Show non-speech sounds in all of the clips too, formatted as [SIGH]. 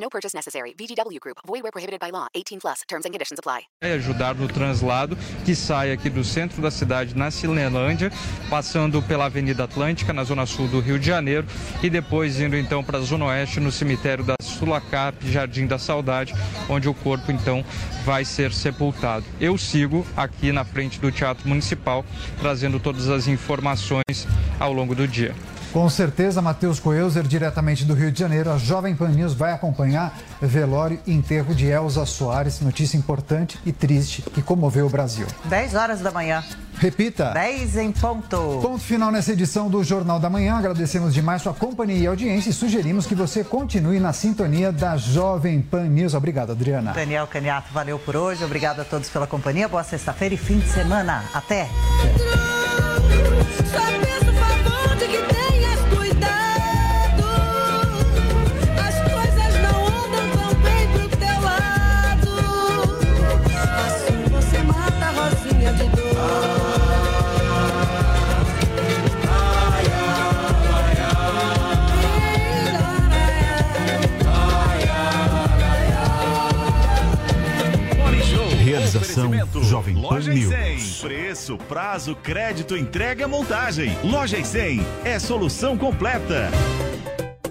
No purchase necessary. VGW Group. Void where prohibited by law. 18 plus. Terms and conditions apply. É ajudar no translado que sai aqui do centro da cidade, na Cinelândia, passando pela Avenida Atlântica, na zona sul do Rio de Janeiro, e depois indo então para a zona oeste, no cemitério da Sulacap, Jardim da Saudade, onde o corpo então vai ser sepultado. Eu sigo aqui na frente do Teatro Municipal, trazendo todas as informações ao longo do dia. Com certeza, Matheus Coelzer, diretamente do Rio de Janeiro, a Jovem Pan News vai acompanhar velório e enterro de Elza Soares, notícia importante e triste que comoveu o Brasil. 10 horas da manhã. Repita. 10 em ponto. Ponto final nessa edição do Jornal da Manhã. Agradecemos demais sua companhia e audiência e sugerimos que você continue na sintonia da Jovem Pan News. Obrigado, Adriana. Daniel Caniato, valeu por hoje. Obrigado a todos pela companhia. Boa sexta-feira e fim de semana. Até. Só Realização Jovem Pan Loja e 100. News. Preço, prazo, crédito, entrega, montagem. Loja e 100 é solução completa.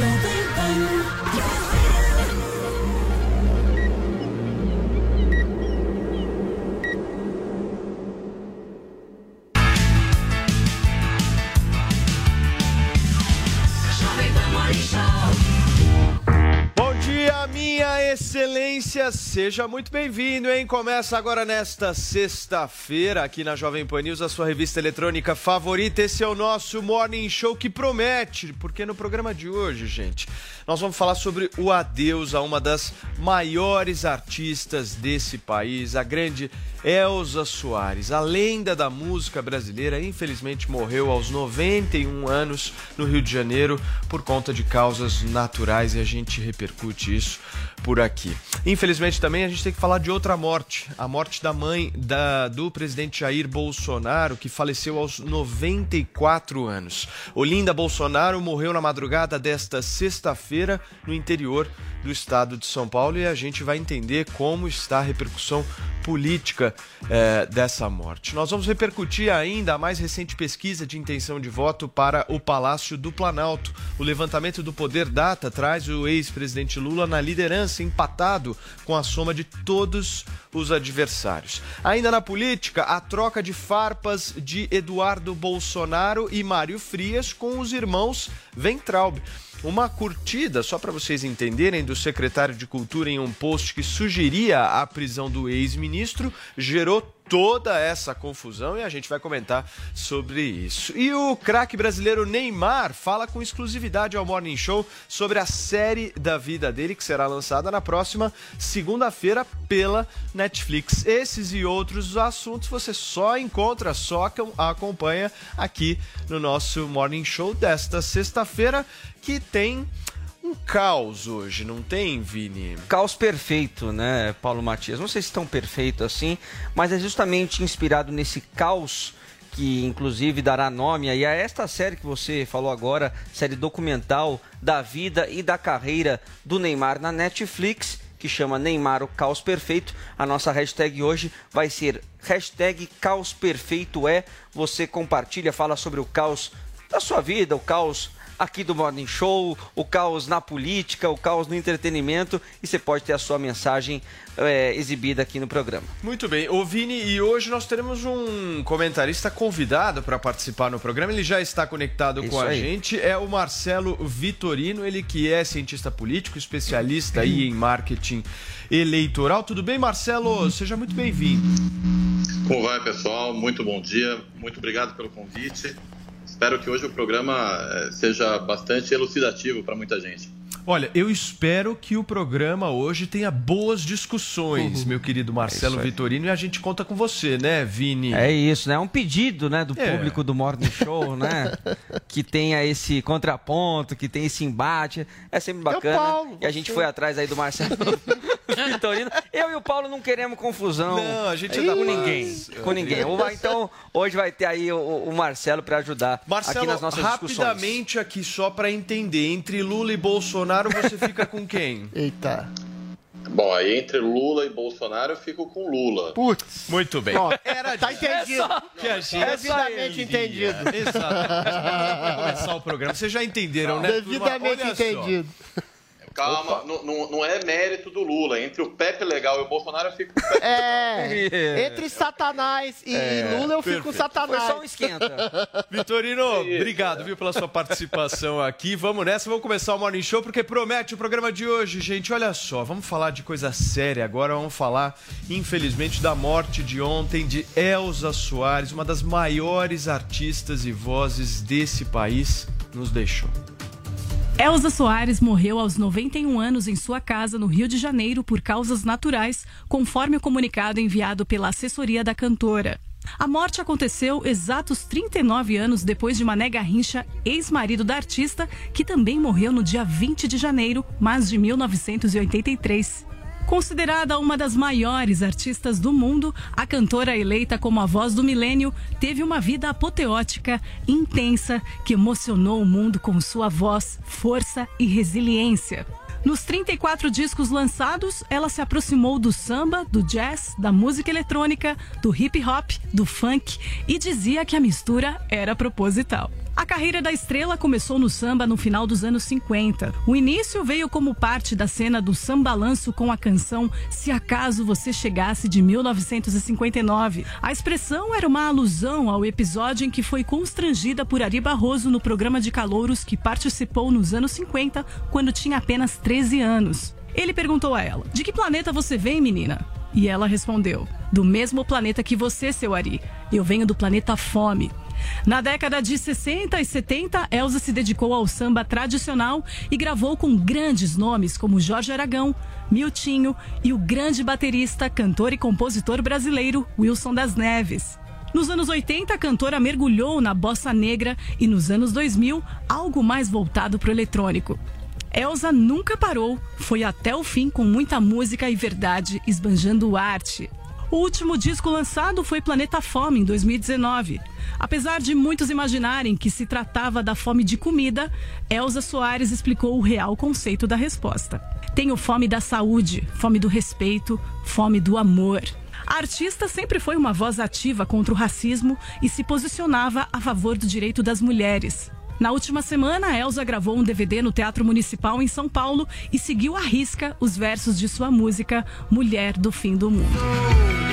Bom minha excelência, seja muito bem-vindo, hein? Começa agora nesta sexta-feira aqui na Jovem Pan News, a sua revista eletrônica favorita. Esse é o nosso Morning Show que promete, porque no programa de hoje, gente, nós vamos falar sobre o adeus a uma das maiores artistas desse país, a grande Elza Soares, a lenda da música brasileira, infelizmente morreu aos 91 anos no Rio de Janeiro por conta de causas naturais e a gente repercute isso por aqui. Infelizmente também a gente tem que falar de outra morte, a morte da mãe da, do presidente Jair Bolsonaro, que faleceu aos 94 anos. Olinda Bolsonaro morreu na madrugada desta sexta-feira no interior do estado de São Paulo e a gente vai entender como está a repercussão política eh, dessa morte. Nós vamos repercutir ainda a mais recente pesquisa de intenção de voto para o Palácio do Planalto. O levantamento do Poder Data traz o ex-presidente Lula na liderança, empatado com a soma de todos os adversários. Ainda na política, a troca de farpas de Eduardo Bolsonaro e Mário Frias com os irmãos Ventraub uma curtida, só para vocês entenderem, do secretário de Cultura em um post que sugeria a prisão do ex-ministro, gerou toda essa confusão e a gente vai comentar sobre isso. E o craque brasileiro Neymar fala com exclusividade ao Morning Show sobre a série da vida dele que será lançada na próxima segunda-feira pela Netflix. Esses e outros assuntos você só encontra, só acompanha aqui no nosso Morning Show desta sexta-feira que tem um caos hoje, não tem, Vini? Caos perfeito, né, Paulo Matias? Não sei se tão perfeito assim, mas é justamente inspirado nesse caos que inclusive dará nome aí a esta série que você falou agora, série documental da vida e da carreira do Neymar na Netflix, que chama Neymar o Caos Perfeito. A nossa hashtag hoje vai ser hashtag Caos Perfeito é. Você compartilha, fala sobre o caos da sua vida, o caos aqui do Morning Show, o caos na política, o caos no entretenimento e você pode ter a sua mensagem é, exibida aqui no programa. Muito bem. Ô Vini, e hoje nós teremos um comentarista convidado para participar no programa. Ele já está conectado Isso com a aí. gente. É o Marcelo Vitorino, ele que é cientista político, especialista aí em marketing eleitoral. Tudo bem, Marcelo? Seja muito bem-vindo. Como vai, pessoal? Muito bom dia. Muito obrigado pelo convite. Espero que hoje o programa eh, seja bastante elucidativo para muita gente. Olha, eu espero que o programa hoje tenha boas discussões, meu querido Marcelo É. Vitorino, e a gente conta com você, né, Vini? É isso, né? É um pedido, né, do É. público do Morning Show, né? [LAUGHS] que tenha esse contraponto, que tenha esse embate. É sempre bacana. Paulo, e a gente foi atrás aí do Marcelo [LAUGHS] [LAUGHS] Vitorino. Eu e o Paulo não queremos confusão. Não, a gente é com da paz. ninguém. Com ninguém. Então, hoje vai ter aí o, o Marcelo para ajudar Marcelo, aqui nas nossas discussões. rapidamente aqui só para entender, entre Lula e Bolsonaro você fica com quem? [LAUGHS] Eita. Bom, aí entre Lula e Bolsonaro eu fico com Lula. Putz. Muito bem. Ó, Era tá entendido. a gente Devidamente entendido. Exato. Começar o programa. Vocês já entenderam, né? turma? Devidamente Olha só. Calma, não, não- é mérito do Lula. Entre o Pepe Legal e o Bolsonaro eu fico com o Pepe. É. Entre Satanás e É, Lula eu fico com perfeito. Satanás. Foi só um esquenta. [LAUGHS] Vitorino, obrigado, viu, pela sua participação aqui. Vamos nessa, vamos começar o Morning Show, porque promete o programa de hoje, gente. Olha só, vamos falar de coisa séria agora. Vamos falar, infelizmente, da morte de ontem de Elza Soares, uma das maiores artistas e vozes desse país, nos deixou. Elza Soares morreu aos 91 anos em sua casa no Rio de Janeiro por causas naturais, conforme o comunicado enviado pela assessoria da cantora. A morte aconteceu exatos 39 anos depois de Mané Garrincha, ex-marido da artista, que também morreu no dia 20 de janeiro, mas de 1983. Considerada uma das maiores artistas do mundo, a cantora eleita como a voz do milênio teve uma vida apoteótica, intensa, que emocionou o mundo com sua voz, força e resiliência. Nos 34 discos lançados, ela se aproximou do samba, do jazz, da música eletrônica, do hip hop, do funk e dizia que a mistura era proposital. A carreira da estrela começou no samba no final dos anos 50. O início veio como parte da cena do sambalanço com a canção Se Acaso Você Chegasse de 1959. A expressão era uma alusão ao episódio em que foi constrangida por Ari Barroso no programa de calouros que participou nos anos 50, quando tinha apenas 13 anos. Ele perguntou a ela: De que planeta você vem, menina? E ela respondeu: Do mesmo planeta que você, seu Ari. Eu venho do planeta Fome. Na década de 60 e 70, Elza se dedicou ao samba tradicional e gravou com grandes nomes como Jorge Aragão, Miltinho e o grande baterista, cantor e compositor brasileiro Wilson das Neves. Nos anos 80, a cantora mergulhou na bossa negra e nos anos 2000, algo mais voltado para o eletrônico. Elza nunca parou, foi até o fim com muita música e verdade, esbanjando arte. O último disco lançado foi Planeta Fome, em 2019. Apesar de muitos imaginarem que se tratava da fome de comida, Elza Soares explicou o real conceito da resposta. Tenho fome da saúde, fome do respeito, fome do amor. A artista sempre foi uma voz ativa contra o racismo e se posicionava a favor do direito das mulheres. Na última semana, Elza gravou um DVD no Teatro Municipal em São Paulo e seguiu à risca os versos de sua música Mulher do Fim do Mundo.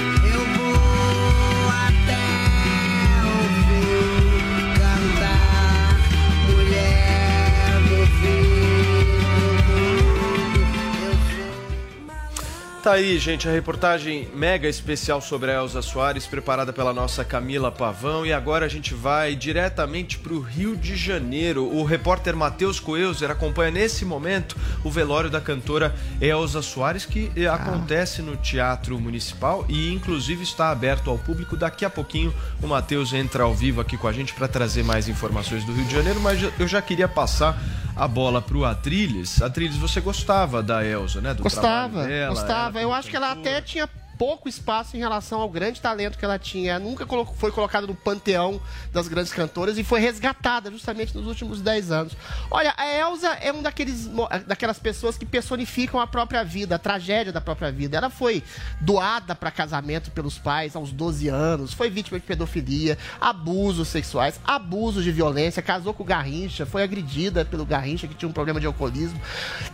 Tá aí, gente, a reportagem mega especial sobre a Elza Soares, preparada pela nossa Camila Pavão. E agora a gente vai diretamente para o Rio de Janeiro. O repórter Matheus Coelzer acompanha nesse momento o velório da cantora Elza Soares, que eh, acontece no Teatro Municipal e, inclusive, está aberto ao público. Daqui a pouquinho o Matheus entra ao vivo aqui com a gente para trazer mais informações do Rio de Janeiro, mas eu já queria passar a bola pro Atriles. Atriles, você gostava da Elza, né? Do Gostava, dela, gostava. Eu acho que ela até tinha pouco espaço em relação ao grande talento que ela tinha. Ela nunca foi colocada no panteão das grandes cantoras e foi resgatada justamente nos últimos 10 anos. Olha, a Elsa é um daqueles, daquelas pessoas que personificam a própria vida, a tragédia da própria vida. Ela foi doada para casamento pelos pais aos 12 anos, foi vítima de pedofilia, abusos sexuais, abusos de violência, casou com o Garrincha, foi agredida pelo Garrincha que tinha um problema de alcoolismo,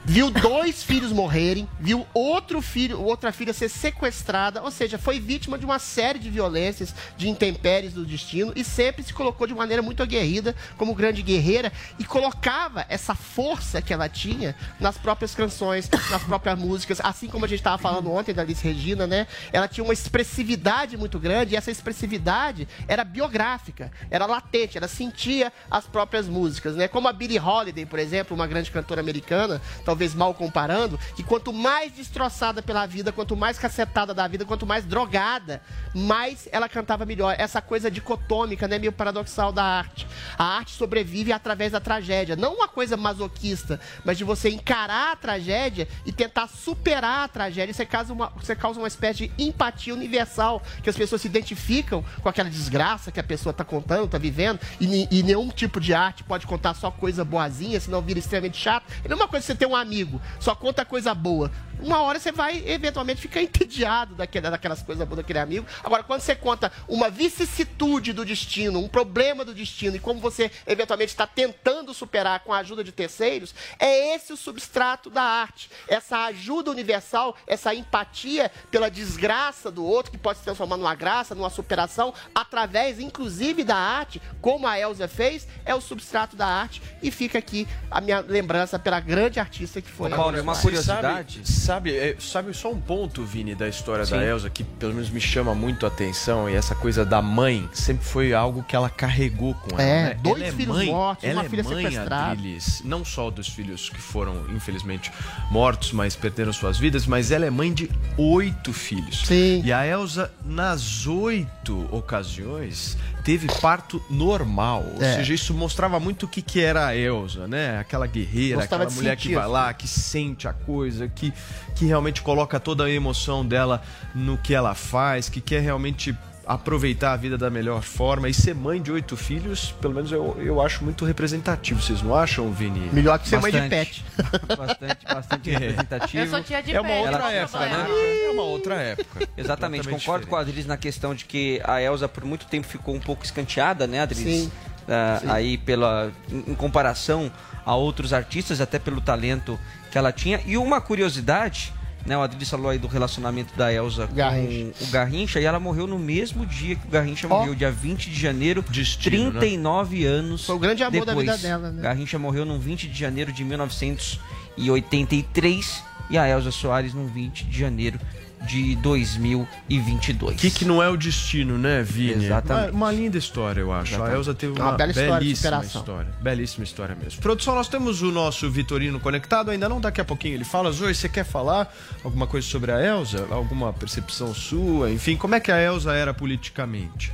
viu dois filhos morrerem, viu outro filho, outra filha ser sequestrada, ou seja, foi vítima de uma série de violências, de intempéries do destino e sempre se colocou de maneira muito aguerrida como grande guerreira e colocava essa força que ela tinha nas próprias canções, [COUGHS] nas próprias músicas, assim como a gente estava falando ontem da Alice Regina, né? Ela tinha uma expressividade muito grande e essa expressividade era biográfica, era latente, ela sentia as próprias músicas, né? Como a Billie Holiday, por exemplo, uma grande cantora americana, talvez mal comparando, que quanto mais destroçada pela vida, quanto mais cacetada da vida, quanto mais drogada, mais ela cantava melhor. Essa coisa dicotômica, né, meio paradoxal da arte. A arte sobrevive através da tragédia, não uma coisa masoquista, mas de você encarar a tragédia e tentar superar a tragédia. Você causa uma, você causa uma espécie de empatia universal, que as pessoas se identificam com aquela desgraça que a pessoa está contando, está vivendo, e, e nenhum tipo de arte pode contar só coisa boazinha, senão vira extremamente chato. É uma coisa que você ter um amigo, só conta coisa boa. Uma hora você vai, eventualmente, ficar entediado daquela, daquelas coisas boas daquele amigo. Agora, quando você conta uma vicissitude do destino, um problema do destino, e como você, eventualmente, está tentando superar com a ajuda de terceiros, é esse o substrato da arte. Essa ajuda universal, essa empatia pela desgraça do outro, que pode se transformar numa graça, numa superação, através, inclusive, da arte, como a Elsa fez, é o substrato da arte. E fica aqui a minha lembrança pela grande artista que foi. Paulo, a uma curiosidade. Sabe, é, sabe só um ponto, Vini, da história Sim. da Elsa que pelo menos me chama muito a atenção e essa coisa da mãe sempre foi algo que ela carregou com ela. É, né? dois ela é filhos mãe, mortos, uma é filha mãe, sequestrada. Adriles, não só dos filhos que foram infelizmente mortos, mas perderam suas vidas, mas ela é mãe de oito filhos. Sim. E a Elsa nas oito ocasiões teve parto normal, ou É. seja, isso mostrava muito o que, que era a Elsa, né? Aquela guerreira, Gostava aquela mulher sentir que vai lá, que sente a coisa, que, que realmente coloca toda a emoção dela no que ela faz, que quer realmente aproveitar a vida da melhor forma e ser mãe de oito filhos, pelo menos eu, eu acho muito representativo. Vocês não acham, Vini? Melhor que ser mãe de Bastante. pet. [LAUGHS] Bastante, bastante representativo. Eu sou tia de É uma pet. outra Ela época, né? É uma outra época. [LAUGHS] Exatamente, concordo com a Adriles na questão de que a Elsa por muito tempo ficou um pouco escanteada, né, Adriles? Sim. Ah, Sim. Aí pela em, em comparação a outros artistas, até pelo talento que ela tinha. E uma curiosidade, né, o Adriles falou aí do relacionamento da Elsa Garrincha. com o Garrincha e ela morreu no mesmo dia que o Garrincha Ó. morreu, dia 20 de janeiro, Destino, né? 39 anos. Foi o grande amor da depois. vida dela, né? Garrincha morreu no 20 de janeiro de 1983 e a Elza Soares no 20 de janeiro de 2022. O que, que não é o destino, né, Vini? Exatamente. Uma, uma linda história, eu acho. Exatamente. A Elsa teve Uma uma, bela história belíssima história. Belíssima história mesmo. Produção, nós temos o nosso Vitorino conectado, ainda não, daqui a pouquinho ele fala. Zoe, você quer falar alguma coisa sobre a Elsa? Alguma percepção sua? Enfim, como é que a Elsa era politicamente?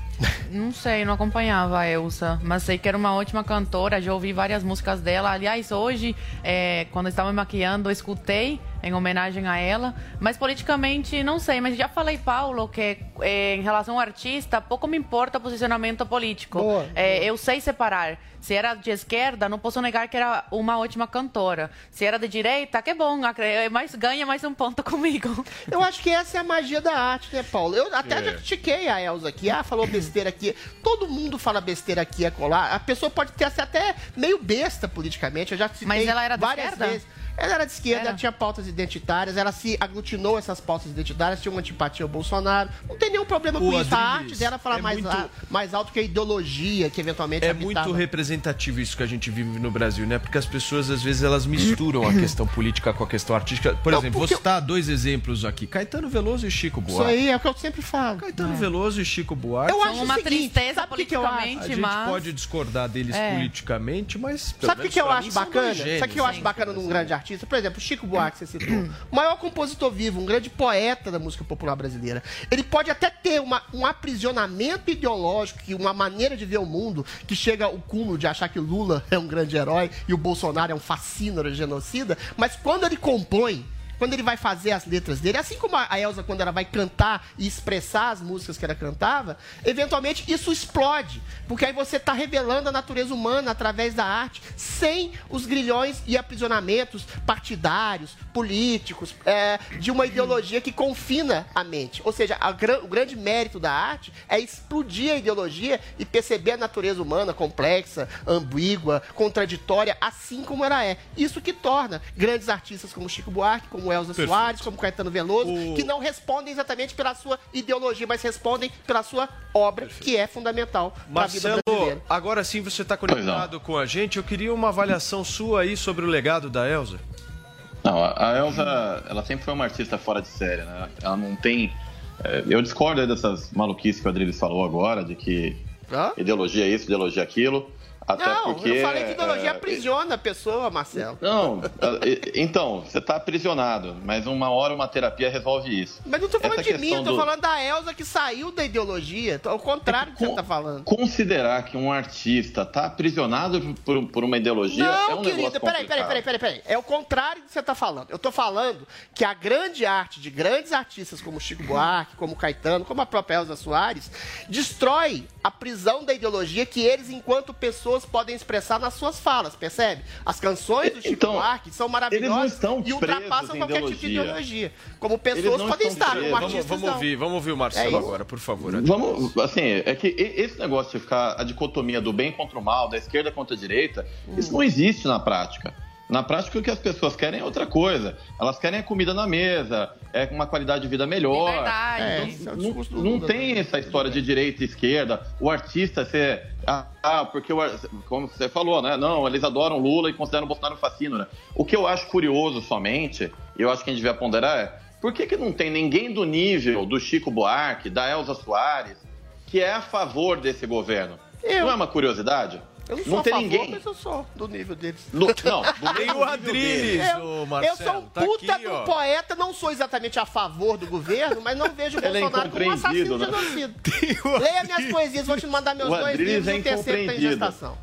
Não sei, não acompanhava a Elsa, mas sei que era uma ótima cantora, já ouvi várias músicas dela. Aliás, hoje, é, quando eu estava me maquiando, eu escutei em homenagem a ela. Mas politicamente, não sei. Mas já falei, Paulo, que é, em relação ao artista, pouco me importa o posicionamento político. Boa. É, eu sei separar. Se era de esquerda, não posso negar que era uma ótima cantora. Se era de direita, que bom, acre- mais, ganha mais um ponto [LAUGHS] comigo. Eu acho que essa é a magia da arte, né, Paulo? Eu até É. já critiquei a Elza aqui. Ah, falou besteira aqui. Todo mundo fala besteira aqui, é colar. A pessoa pode ter ser até meio besta politicamente. Eu já citei Mas ela era de várias esquerda? vezes. Ela era de esquerda, Era. ela tinha pautas identitárias, ela se aglutinou essas pautas identitárias, tinha uma antipatia ao Bolsonaro. Não tem nenhum problema O com isso. A arte dela fala é mais, muito- a- mais alto que a ideologia que eventualmente É habitava. muito representativo isso que a gente vive no Brasil, né? Porque as pessoas, às vezes, elas misturam a questão política com a questão artística. Por Não, exemplo, porque vou citar dois exemplos aqui. Caetano Veloso e Chico Isso Buarque. aí é o que eu sempre falo. Caetano Veloso e Chico Buarque. Eu São acho uma seguinte, tristeza sabe o que que eu acho? A politicamente, gente mas... pode discordar deles É. politicamente, mas. Sabe o que, que eu acho bacana? Sabe o que eu acho bacana num grande artista? Por exemplo, Chico Buarque, você citou. O maior compositor vivo, um grande poeta da música popular brasileira. Ele pode até ter uma- um aprisionamento ideológico, que uma maneira de ver o mundo, que chega ao cúmulo de achar que Lula é um grande herói e o Bolsonaro é um fascínoro genocida, mas quando ele compõe, quando ele vai fazer as letras dele, assim como a Elsa, quando ela vai cantar e expressar as músicas que ela cantava, eventualmente isso explode. Porque aí você está revelando a natureza humana através da arte, sem os grilhões e aprisionamentos partidários, políticos, é, de uma ideologia que confina a mente. Ou seja, a o grande mérito da arte é explodir a ideologia e perceber a natureza humana complexa, ambígua, contraditória, assim como ela é. Isso que torna grandes artistas como Chico Buarque, como Elza Perfeito. Soares, como Caetano Veloso, que não respondem exatamente pela sua ideologia, mas respondem pela sua obra, que é fundamental para a vida brasileira. agora sim você está conectado com a gente. Eu queria uma avaliação sua aí sobre o legado da Elza. Não, a Elza, ela sempre foi uma artista fora de série, né? Ela não tem. é, Eu discordo aí dessas maluquices que o Adriles falou agora, de que ideologia é isso, ideologia é aquilo. Até não, porque. eu falei que ideologia é, aprisiona a pessoa, Marcelo. Não, é, então, você está aprisionado, mas uma hora uma terapia resolve isso. Mas não tô falando Essa de mim, do- falando da Elza que saiu da ideologia. Ao contrário do que você tá falando. Considerar que um artista está aprisionado por, por uma ideologia é Não, um querida, negócio peraí, peraí, peraí, peraí, peraí. É o contrário do que você tá falando. Eu tô falando que a grande arte de grandes artistas como Chico Buarque, como Caetano, como a própria Elza Soares, destrói a prisão da ideologia que eles, enquanto pessoas, podem expressar nas suas falas, percebe? As canções do Chico Buarque são maravilhosas e ultrapassam qualquer tipo de ideologia. ideologia. Como pessoas podem estar, presos. como Vamos, artistas vamos não. ouvir, vamos ouvir o É Marcelo isso. agora, por favor. Vamos, assim, é que esse negócio de ficar a dicotomia do bem contra o mal, da esquerda contra a direita, isso não existe na prática. Na prática, o que as pessoas querem é outra coisa. Elas querem a comida na mesa, é uma qualidade de vida melhor. Liberdade. É, Então, é não, do não Lula tem essa história de direita e esquerda. O artista ser. Ah, ah, porque, o como você falou, né? Não, eles adoram Lula e consideram o Bolsonaro fascino, né? O que eu acho curioso somente, e eu acho que a gente devia ponderar, é por que, que não tem ninguém do nível do Chico Buarque, da Elza Soares, que é a favor desse governo? Eu. Não é uma curiosidade? Eu não sou a tem favor, ninguém. mas eu sou do nível deles. Do- não, do [LAUGHS] Tem mesmo o Adriles. Eu, ô eu Marcelo. sou um tá puta aqui, de um ó. poeta, não sou exatamente a favor do governo, mas não vejo o [LAUGHS] Ele é Bolsonaro como um assassino incompreendido, genocida. [LAUGHS] Leia minhas poesias, vou te mandar meus O dois livros é e o terceiro tem incompreendido. gestação.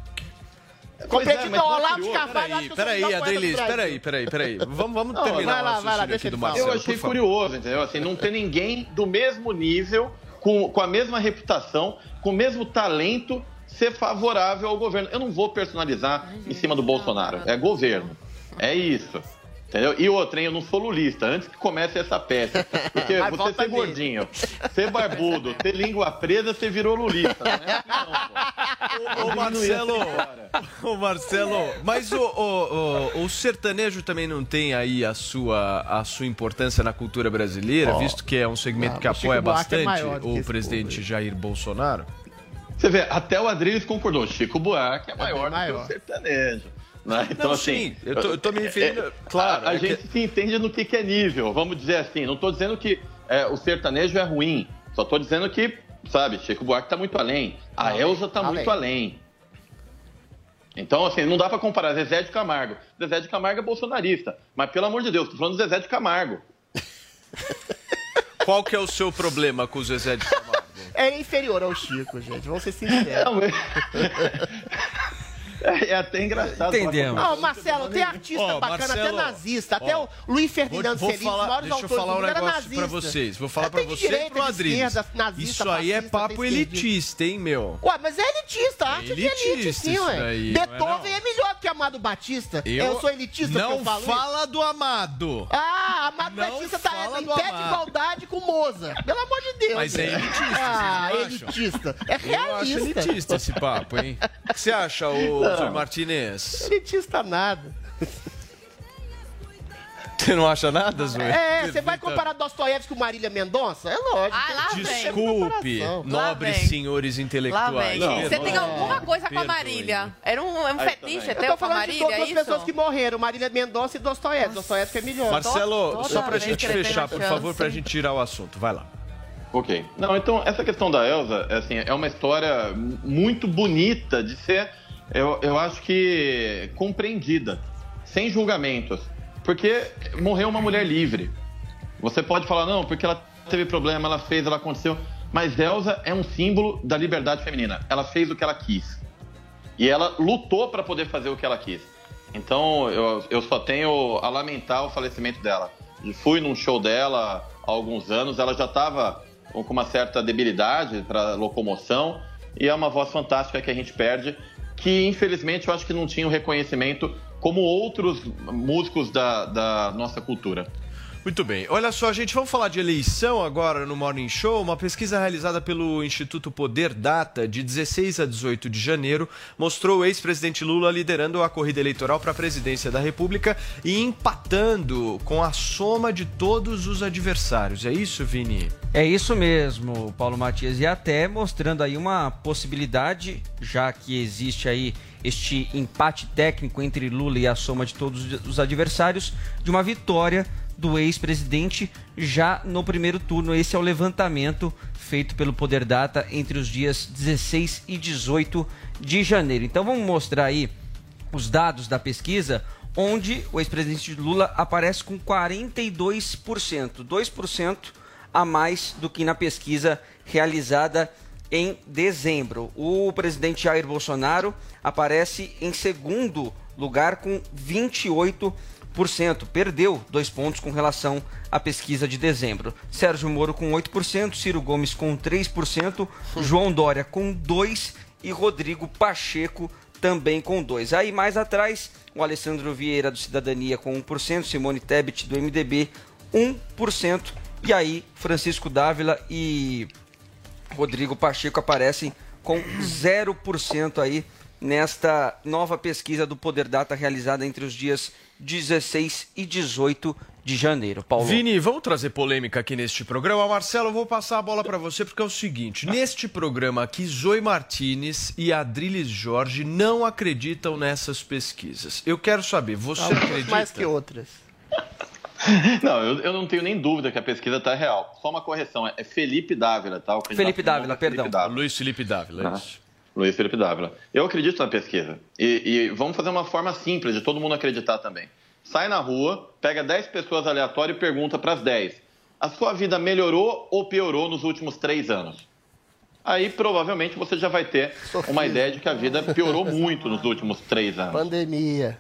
É, Compreendido, não, não é Olavo de? Carvalho, acho Peraí, que eu sou o peraí, do Brasil. peraí, peraí, peraí. Vamos, vamos Não, terminar vai lá, o lá, aqui do ele falar. Marcelo, Eu achei curioso, entendeu? Assim, não ter ninguém do mesmo nível, com, com a mesma reputação, com o mesmo talento, ser favorável ao governo. Eu não vou personalizar em cima do Bolsonaro. É governo. É isso. Entendeu? E outra, hein? Eu não sou lulista. Antes que comece essa peça. Porque [LAUGHS] Mas você ser gordinho, ser barbudo, ter língua presa, você virou lulista. Né? Ô Marcelo, ô Marcelo, mas o, o, o, o sertanejo também não tem aí a sua, a sua importância na cultura brasileira, visto que é um segmento Não, que o apoia é bastante que o presidente Jair Bolsonaro? Você vê, até o Adriles concordou. Chico Buarque é maior, maior. do que o sertanejo. Né? Então, Não, assim, sim, eu tô- eu tô me referindo- é, claro, A, a é que- gente se entende no que, que é nível, vamos dizer assim. Não estou dizendo que é, o sertanejo é ruim, só estou dizendo que, sabe, Chico Buarque está muito além. A Além, Elza está muito além. Então, assim, não dá para comparar Zezé de Camargo. Zezé de Camargo é bolsonarista, mas pelo amor de Deus, tô falando do Zezé de Camargo. [LAUGHS] Qual que é o seu problema com o Zezé de Camargo? É inferior ao Chico, gente, vamos ser sinceros. Não, mas- [LAUGHS] [LAUGHS] É, é até engraçado. Entendemos. com- Não, Marcelo, tem artista Ó, bacana, Marcelo, até nazista. Até ó, o Luiz Vou, Ferdinando vou Feliz, os falar, deixa eu autores falar um negócio pra vocês. Vou falar É, pra você e pro Adriles. nazista, Isso aí é papo elitista, hein, meu? Ué, mas é elitista, a arte elitista de elite, sim, ué. é Beethoven é, melhor que Amado Batista. Eu, sou elitista Não eu falo isso? fala do amado. Ah, Amado Não Batista tá em pé de igualdade com Mozart. Pelo amor de Deus. Mas é elitista, Ah, elitista. É Eu acho realista. elitista esse papo, hein? O que você acha, [LAUGHS] ô Não. Zé Martinez? Elitista nada. Você não acha nada, Zoe? É, você vai comparar Dostoiévski com Marília Mendonça? É lógico. Ah, lá vem. Desculpe, Lá nobres vem. senhores intelectuais. vem. Você tem alguma coisa com a. Marília? Era um, é um fetiche. Eu até tô com a falando de Marília, todas é as isso? pessoas que morreram, Marília Mendonça e Dostoiévski. Dostoiévski é melhor. Marcelo, Toda só pra gente fechar, por favor, pra gente tirar o assunto. Vai lá. Ok. Não, então, essa questão da Elsa, é, assim, é uma história muito bonita de ser, eu, eu acho que, compreendida, sem julgamentos. Porque morreu uma mulher livre. Você pode falar, não, porque ela teve problema, ela fez, ela aconteceu. Mas Elsa é um símbolo da liberdade feminina. Ela fez o que ela quis. E ela lutou para poder fazer o que ela quis. Então, eu, eu só tenho a lamentar o falecimento dela. fui num show dela há alguns anos, ela já estava com uma certa debilidade para locomoção e é uma voz fantástica que a gente perde, que infelizmente eu acho que não tinha o reconhecimento como outros músicos da, da nossa cultura. Muito bem. Olha só, gente, vamos falar de eleição agora no Morning Show. Uma pesquisa realizada pelo Instituto Poder Data de 16 a 18 de janeiro mostrou o ex-presidente Lula liderando a corrida eleitoral para a presidência da República e empatando com a soma de todos os adversários. É isso, Vini? É isso mesmo, Paulo Matias. E até mostrando aí uma possibilidade, já que existe aí este empate técnico entre Lula e a soma de todos os adversários, de uma vitória do ex-presidente já no primeiro turno. Esse é o levantamento feito pelo Poder Data entre os dias 16 e 18 de janeiro. Então vamos mostrar aí os dados da pesquisa, onde o ex-presidente Lula aparece com 42%, 2% a mais do que na pesquisa realizada em dezembro. O presidente Jair Bolsonaro aparece em segundo lugar com 28%. Perdeu dois pontos com relação à pesquisa de dezembro. Sérgio Moro com 8%, Ciro Gomes com 3%, João Dória com 2% e Rodrigo Pacheco também com 2%. Aí mais atrás, o Alessandro Vieira do Cidadania com 1%, Simone Tebet do MDB 1%. E aí, Francisco Dávila e Rodrigo Pacheco aparecem com 0% aí nesta nova pesquisa do Poder Data realizada entre os dias 16 e 18 de janeiro. Paulo. Vini, vamos trazer polêmica aqui neste programa. Marcelo, eu vou passar a bola para você porque é o seguinte: neste programa aqui, Zoe Martinez e Adriles Jorge não acreditam nessas pesquisas. Eu quero saber, você Algumas acredita? mais que outras. [LAUGHS] Não, eu, eu não tenho nem dúvida que a pesquisa está real. Só uma correção, é Felipe Dávila, tá? Felipe Dávila, é Felipe perdão. Dávila. Luiz Felipe Dávila, é Ah, isso. Luiz Felipe Dávila. Eu acredito na pesquisa. E, e vamos fazer uma forma simples de todo mundo acreditar também. Sai na rua, pega 10 pessoas aleatórias e pergunta para as 10: a sua vida melhorou ou piorou nos últimos três anos? Aí provavelmente você já vai ter uma ideia de que a vida piorou [LAUGHS] muito nos últimos três anos. Pandemia.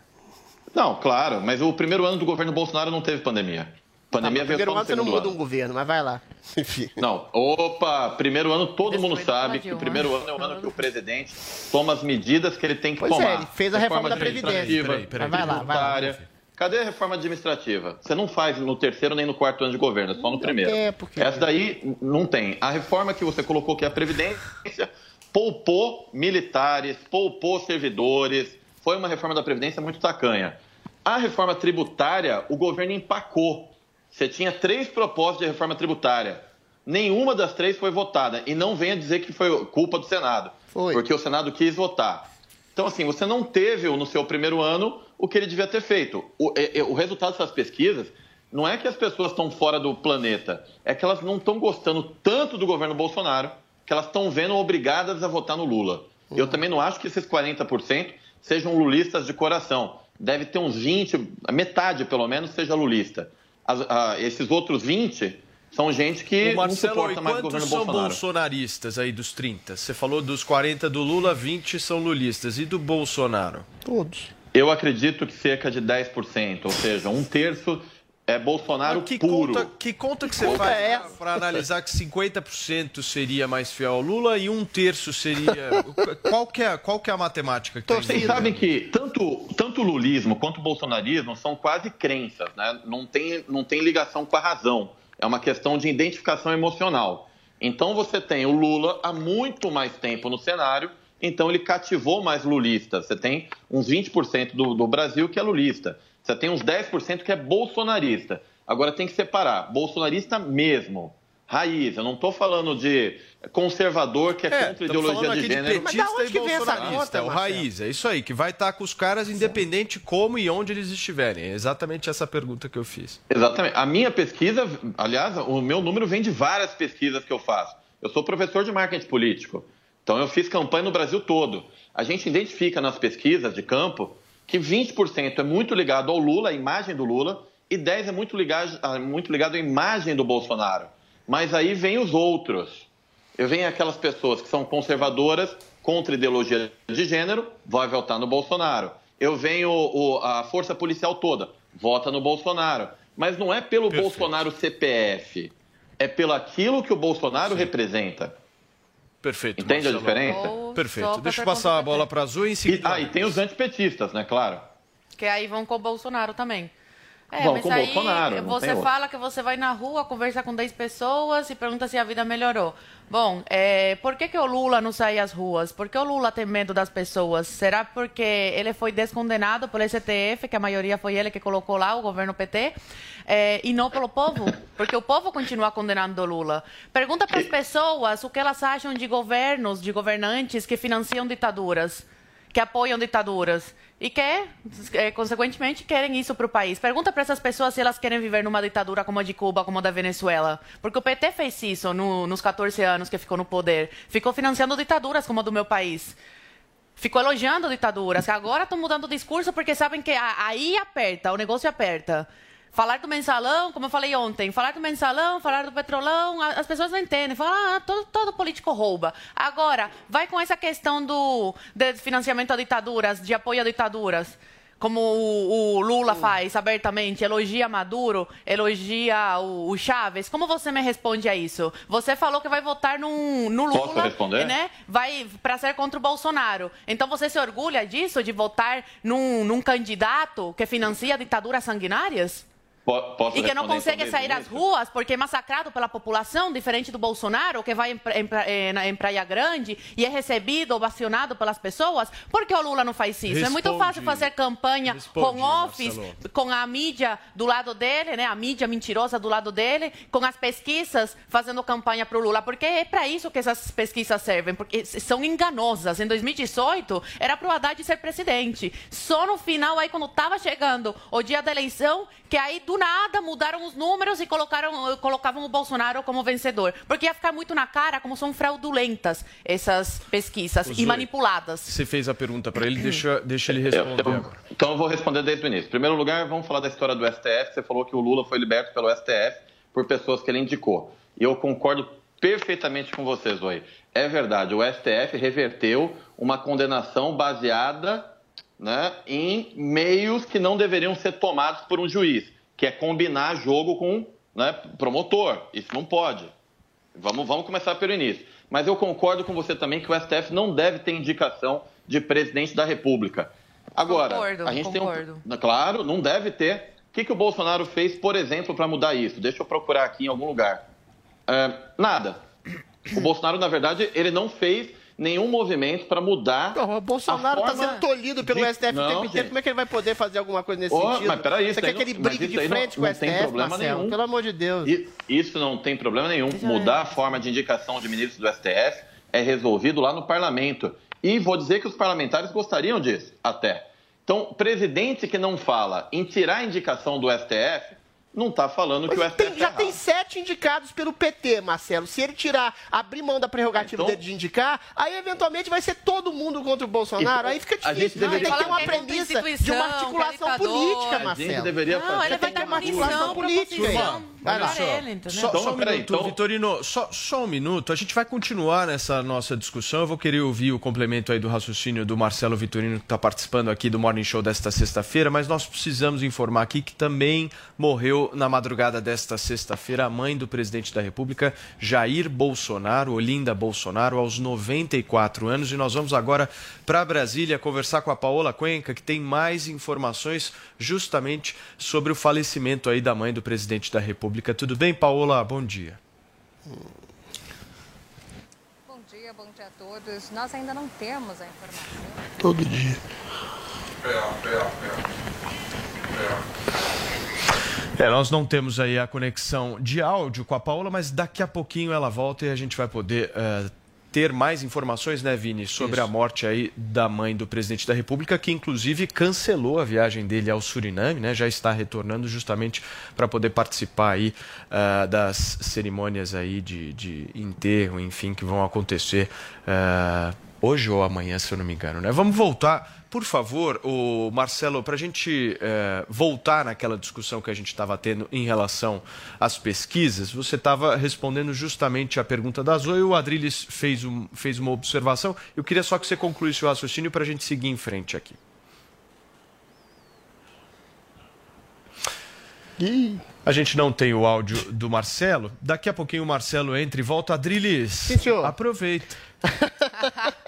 Não, claro, mas o primeiro ano do governo Bolsonaro não teve pandemia. Pandemia no veio primeiro ano você não muda ano. um governo, mas vai lá. Enfim. Não, opa, primeiro ano todo mundo sabe que o primeiro ano é o ano que o presidente toma as medidas que ele tem que Pois é, tomar. ele fez a reforma da Previdência. Peraí, peraí. Mas vai lá, vai lá. Cadê a reforma administrativa? Você não faz no terceiro nem no quarto ano de governo, é só no primeiro. tempo, Essa daí não tem. A reforma que você colocou, que é a Previdência, poupou militares, poupou servidores. Foi uma reforma da Previdência muito tacanha. A reforma tributária, o governo empacou. Você tinha três propostas de reforma tributária. Nenhuma das três foi votada. E não venha dizer que foi culpa do Senado. Porque o Senado quis votar. Então, assim, você não teve no seu primeiro ano o que ele devia ter feito. O, é- é- o resultado dessas pesquisas não é que as pessoas estão fora do planeta, é que elas não estão gostando tanto do governo Bolsonaro que elas estão vendo obrigadas a votar no Lula. Eu também não acho que esses 40% sejam lulistas de coração. Deve ter uns 20, a metade pelo menos seja lulista. As- ah, esses outros 20 são gente que O não Marcelo, e suporta mais o quantos governo são Bolsonaro. bolsonaristas aí dos 30? Você falou dos 40 do Lula, 20 são lulistas. E do Bolsonaro? Todos. Eu acredito que cerca de 10%, ou seja, um terço é Bolsonaro puro. Conta, que conta que você Conta faz é pra analisar que 50% seria mais fiel ao Lula e um terço seria... qual, que é, qual que é a matemática que Então, tem? vocês sabem que tanto, tanto o lulismo quanto o bolsonarismo são quase crenças, né? não, tem, não tem ligação com a razão. É uma questão de identificação emocional. Então você tem o Lula há muito mais tempo no cenário, então ele cativou mais lulistas. Você tem uns 20% do, do Brasil que é lulista. Você tem uns 10% que é bolsonarista. Agora tem que separar. Bolsonarista mesmo. Raiz. Eu não estou falando de conservador que é, contra a Estamos ideologia de aqui de gênero. petista e bolsonarista, é o raiz, é isso aí, que vai estar com os caras independente como e onde eles estiverem. É exatamente essa pergunta que eu fiz. Exatamente. A minha pesquisa, aliás, o meu número vem de várias pesquisas que eu faço. Eu sou professor de marketing político, então eu fiz campanha no Brasil todo. A gente identifica nas pesquisas de campo que 20% é muito ligado ao Lula, à imagem do Lula, e 10% é muito ligado, ah, muito ligado à imagem do Bolsonaro. Mas aí vem os outros. Eu venho aquelas pessoas que são conservadoras, contra ideologia de gênero, vai votar no Bolsonaro. Eu venho o- a força policial toda, vota no Bolsonaro. Mas não é pelo Bolsonaro CPF, é pelo aquilo que o Bolsonaro representa. Perfeito. Entende a Marcelo. diferença? Perfeito. Deixa eu passar a bola para Azul e em seguida. Ah, e tem os antipetistas, né? Claro. Que aí vão com o Bolsonaro também. É, Vão mas com aí Bolsonaro, você fala que você vai na rua conversar com 10 pessoas e pergunta se a vida melhorou. Bom, é, por que, que o Lula não sai às ruas? Por que o Lula tem medo das pessoas? Será porque ele foi descondenado pelo STF, que a maioria foi ele que colocou lá, o governo PT, é, e não pelo povo? Porque o povo continua condenando o Lula. Pergunta para as pessoas o que elas acham de governos, de governantes que financiam ditaduras que apoiam ditaduras e que, é, consequentemente, querem isso para o país. Pergunta para essas pessoas se elas querem viver numa ditadura como a de Cuba, como a da Venezuela. Porque o PT fez isso no- nos 14 anos que ficou no poder. Ficou financiando ditaduras como a do meu país. Ficou elogiando ditaduras. Agora estão mudando o discurso porque sabem que aí aperta, o negócio aperta. Falar do mensalão, como eu falei ontem, falar do mensalão, falar do petrolão, as pessoas não entendem. Falam, ah, todo, todo político rouba. Agora, vai com essa questão do financiamento a ditaduras, de apoio a ditaduras. Como o, o Lula faz abertamente, elogia Maduro, elogia o, o Chaves. Como você me responde a isso? Você falou que vai votar num, no Lula, Posso responder? né? Vai para ser contra o Bolsonaro. Então você se orgulha disso, de votar num, num candidato que financia ditaduras sanguinárias? Po- Posso E que não consegue sair às ruas porque é massacrado pela população, diferente do Bolsonaro, que vai em, em eh, em Praia Grande e é recebido, ovacionado pelas pessoas. Por que o Lula não faz isso? é muito fácil fazer campanha com office, Marcelo. com a mídia do lado dele, né? A mídia mentirosa do lado dele, com as pesquisas fazendo campanha para o Lula, porque é para isso que essas pesquisas servem, porque são enganosas. Em 2018 era para o Haddad ser presidente. Só no final aí quando estava chegando o dia da eleição, que aí do nada mudaram os números e colocaram colocavam o Bolsonaro como vencedor, porque ia ficar muito na cara como são fraudulentas essas pesquisas e manipuladas. Você fez a pergunta para ele, deixa, deixa ele responder Eu- eu- agora. Então eu vou responder desde o início. Em primeiro lugar, vamos falar da história do STF. Você falou que o Lula foi liberto pelo STF por pessoas que ele indicou. E eu concordo perfeitamente com vocês, Zoe. É verdade, o STF reverteu uma condenação baseada né, em meios que não deveriam ser tomados por um juiz, que é combinar jogo com né, promotor. Isso não pode. Vamos, vamos começar pelo início. Mas eu concordo com você também que o STF não deve ter indicação de presidente da República. Agora, Concordo, a gente concordo. tem um. Claro, não deve ter. O que, que o Bolsonaro fez, por exemplo, para mudar isso? Deixa eu procurar aqui em algum lugar. É, nada. O Bolsonaro, na verdade, ele não fez nenhum movimento para mudar. O Bolsonaro está forma sendo tolhido pelo de- STF o Não, tempo inteiro. Como é que ele vai poder fazer alguma coisa nesse Ô, sentido? mas peraí, Você isso quer aí que ele não- brigue de aí não- frente com não o tem STF, problema Marcelo? nenhum. Pelo amor de Deus. I- Isso não tem problema nenhum. Mudar a forma de indicação de ministros do STF é resolvido lá no parlamento. E vou dizer que os parlamentares gostariam disso, até. Então, presidente que não fala em tirar a indicação do STF, não está falando que o STF Tem- já tem sete indicados pelo PT, Marcelo. Se ele tirar, abrir mão da prerrogativa Então- dele de indicar, aí eventualmente vai ser todo mundo contra o Bolsonaro. Isso- aí fica a gente difícil. Não, deveria- Tem que ter uma é premissa de uma articulação é política, A gente Marcelo. deveria Não, fazer. ele vai dar uma articulação política. Vai lá. Ele, entendeu? Só, Então, só um peraí, minuto, então- Vitorino, só, só um minuto. A gente vai continuar nessa nossa discussão. Eu vou querer ouvir o complemento aí do raciocínio do Marcelo Vitorino, que está participando aqui do Morning Show desta sexta-feira, mas nós precisamos informar aqui que também morreu na madrugada desta sexta-feira a mãe do presidente da República, Jair Bolsonaro, Olinda Bolsonaro, aos 94 anos. E nós vamos agora para Brasília conversar com a Paola Cuenca, que tem mais informações justamente sobre o falecimento aí da mãe do presidente da República. Tudo bem, Paola? Bom dia. Bom dia, bom dia a todos. Nós ainda não temos a informação. Todo dia. É, [LAUGHS] nós não temos aí a conexão de áudio com a Paola, mas daqui a pouquinho ela volta e a gente vai poder eh, ter mais informações, né, Vini, sobre a morte aí da mãe do presidente da República, que inclusive cancelou a viagem dele ao Suriname, né? Já está retornando justamente para poder participar aí ah, das cerimônias aí de, de enterro, enfim, que vão acontecer ah, hoje ou amanhã, se eu não me engano, né? Vamos voltar por favor, o Marcelo, para a gente eh, voltar naquela discussão que a gente estava tendo em relação às pesquisas, você estava respondendo justamente a pergunta da Zoe, o Adriles fez, um, fez uma observação. Eu queria só que você concluísse o raciocínio para a gente seguir em frente aqui. A gente não tem o áudio do Marcelo. Daqui a pouquinho o Marcelo entra e volta. Adriles, Sim, senhor. [LAUGHS]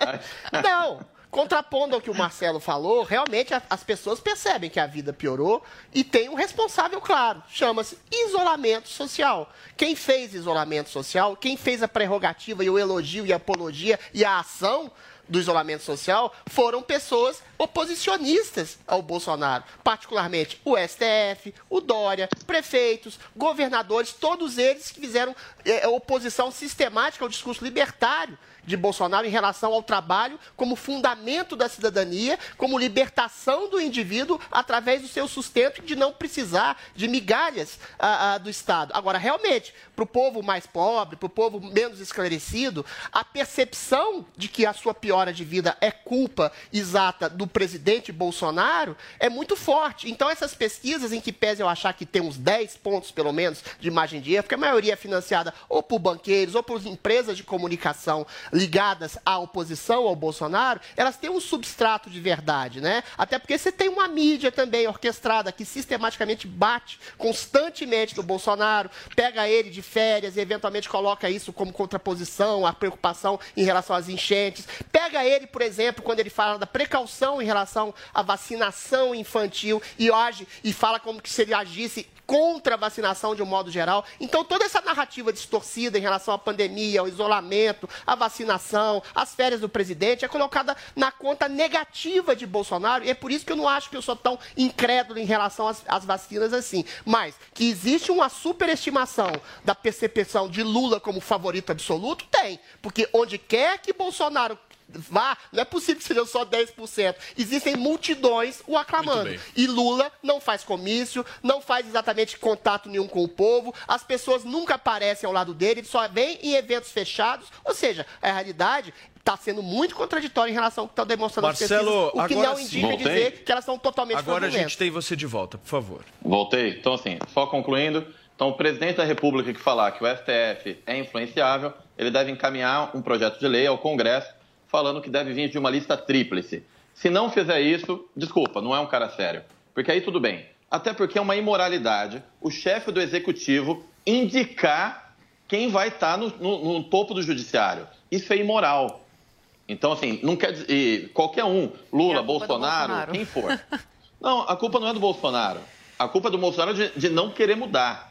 Não, contrapondo ao que o Marcelo falou, realmente as pessoas percebem que a vida piorou e tem um responsável claro. Chama-se isolamento social. Quem fez isolamento social, quem fez a prerrogativa e o elogio e a apologia e a ação do isolamento social foram pessoas oposicionistas ao Bolsonaro, particularmente o STF, o Dória, prefeitos, governadores, todos eles que fizeram eh, oposição sistemática ao discurso libertário de Bolsonaro em relação ao trabalho como fundamento da cidadania, como libertação do indivíduo através do seu sustento e de não precisar de migalhas ah, ah, do Estado. Agora, realmente, para o povo mais pobre, para o povo menos esclarecido, a percepção de que a sua piora de vida é culpa exata do presidente Bolsonaro é muito forte. Então, essas pesquisas em que pese eu achar que tem uns 10 pontos, pelo menos, de margem de erro, porque a maioria é financiada ou por banqueiros ou por empresas de comunicação ligadas à oposição ao Bolsonaro, elas têm um substrato de verdade, né? Até porque você tem uma mídia também orquestrada que sistematicamente bate constantemente no Bolsonaro, pega ele de férias e eventualmente coloca isso como contraposição à preocupação em relação às enchentes. Pega ele, por exemplo, quando ele fala da precaução em relação à vacinação infantil e age e fala como que se ele agisse contra a vacinação de um modo geral. Então, toda essa narrativa distorcida em relação à pandemia, ao isolamento, à vacinação, às férias do presidente, é colocada na conta negativa de Bolsonaro. E é por isso que eu não acho que eu sou tão incrédulo em relação às, às vacinas assim. Mas que existe uma superestimação da percepção de Lula como favorito absoluto, tem. Porque onde quer que Bolsonaro vá, não é possível que sejam só 10%. Existem multidões o aclamando. E Lula não faz comício, não faz exatamente contato nenhum com o povo, as pessoas nunca aparecem ao lado dele, ele só vem em eventos fechados. Ou seja, a realidade está sendo muito contraditória em relação ao que estão demonstrando as Marcelo, pesquisas, o que não sim. indica Voltei. dizer que elas são totalmente Agora a gente tem você de volta, por favor. Voltei. Então, assim, só concluindo. Então, o presidente da República que falar que o STF é influenciável, ele deve encaminhar um projeto de lei ao Congresso falando que deve vir de uma lista tríplice. Se não fizer isso, desculpa, não é um cara sério. Porque aí tudo bem. Até porque é uma imoralidade o chefe do executivo indicar quem vai estar no, no- no topo do judiciário. Isso é imoral. Então, assim, não quer dizer. e qualquer um, Lula, é Bolsonaro, Bolsonaro. quem for. Não, a culpa não é do Bolsonaro. A culpa é do Bolsonaro de, de não querer mudar.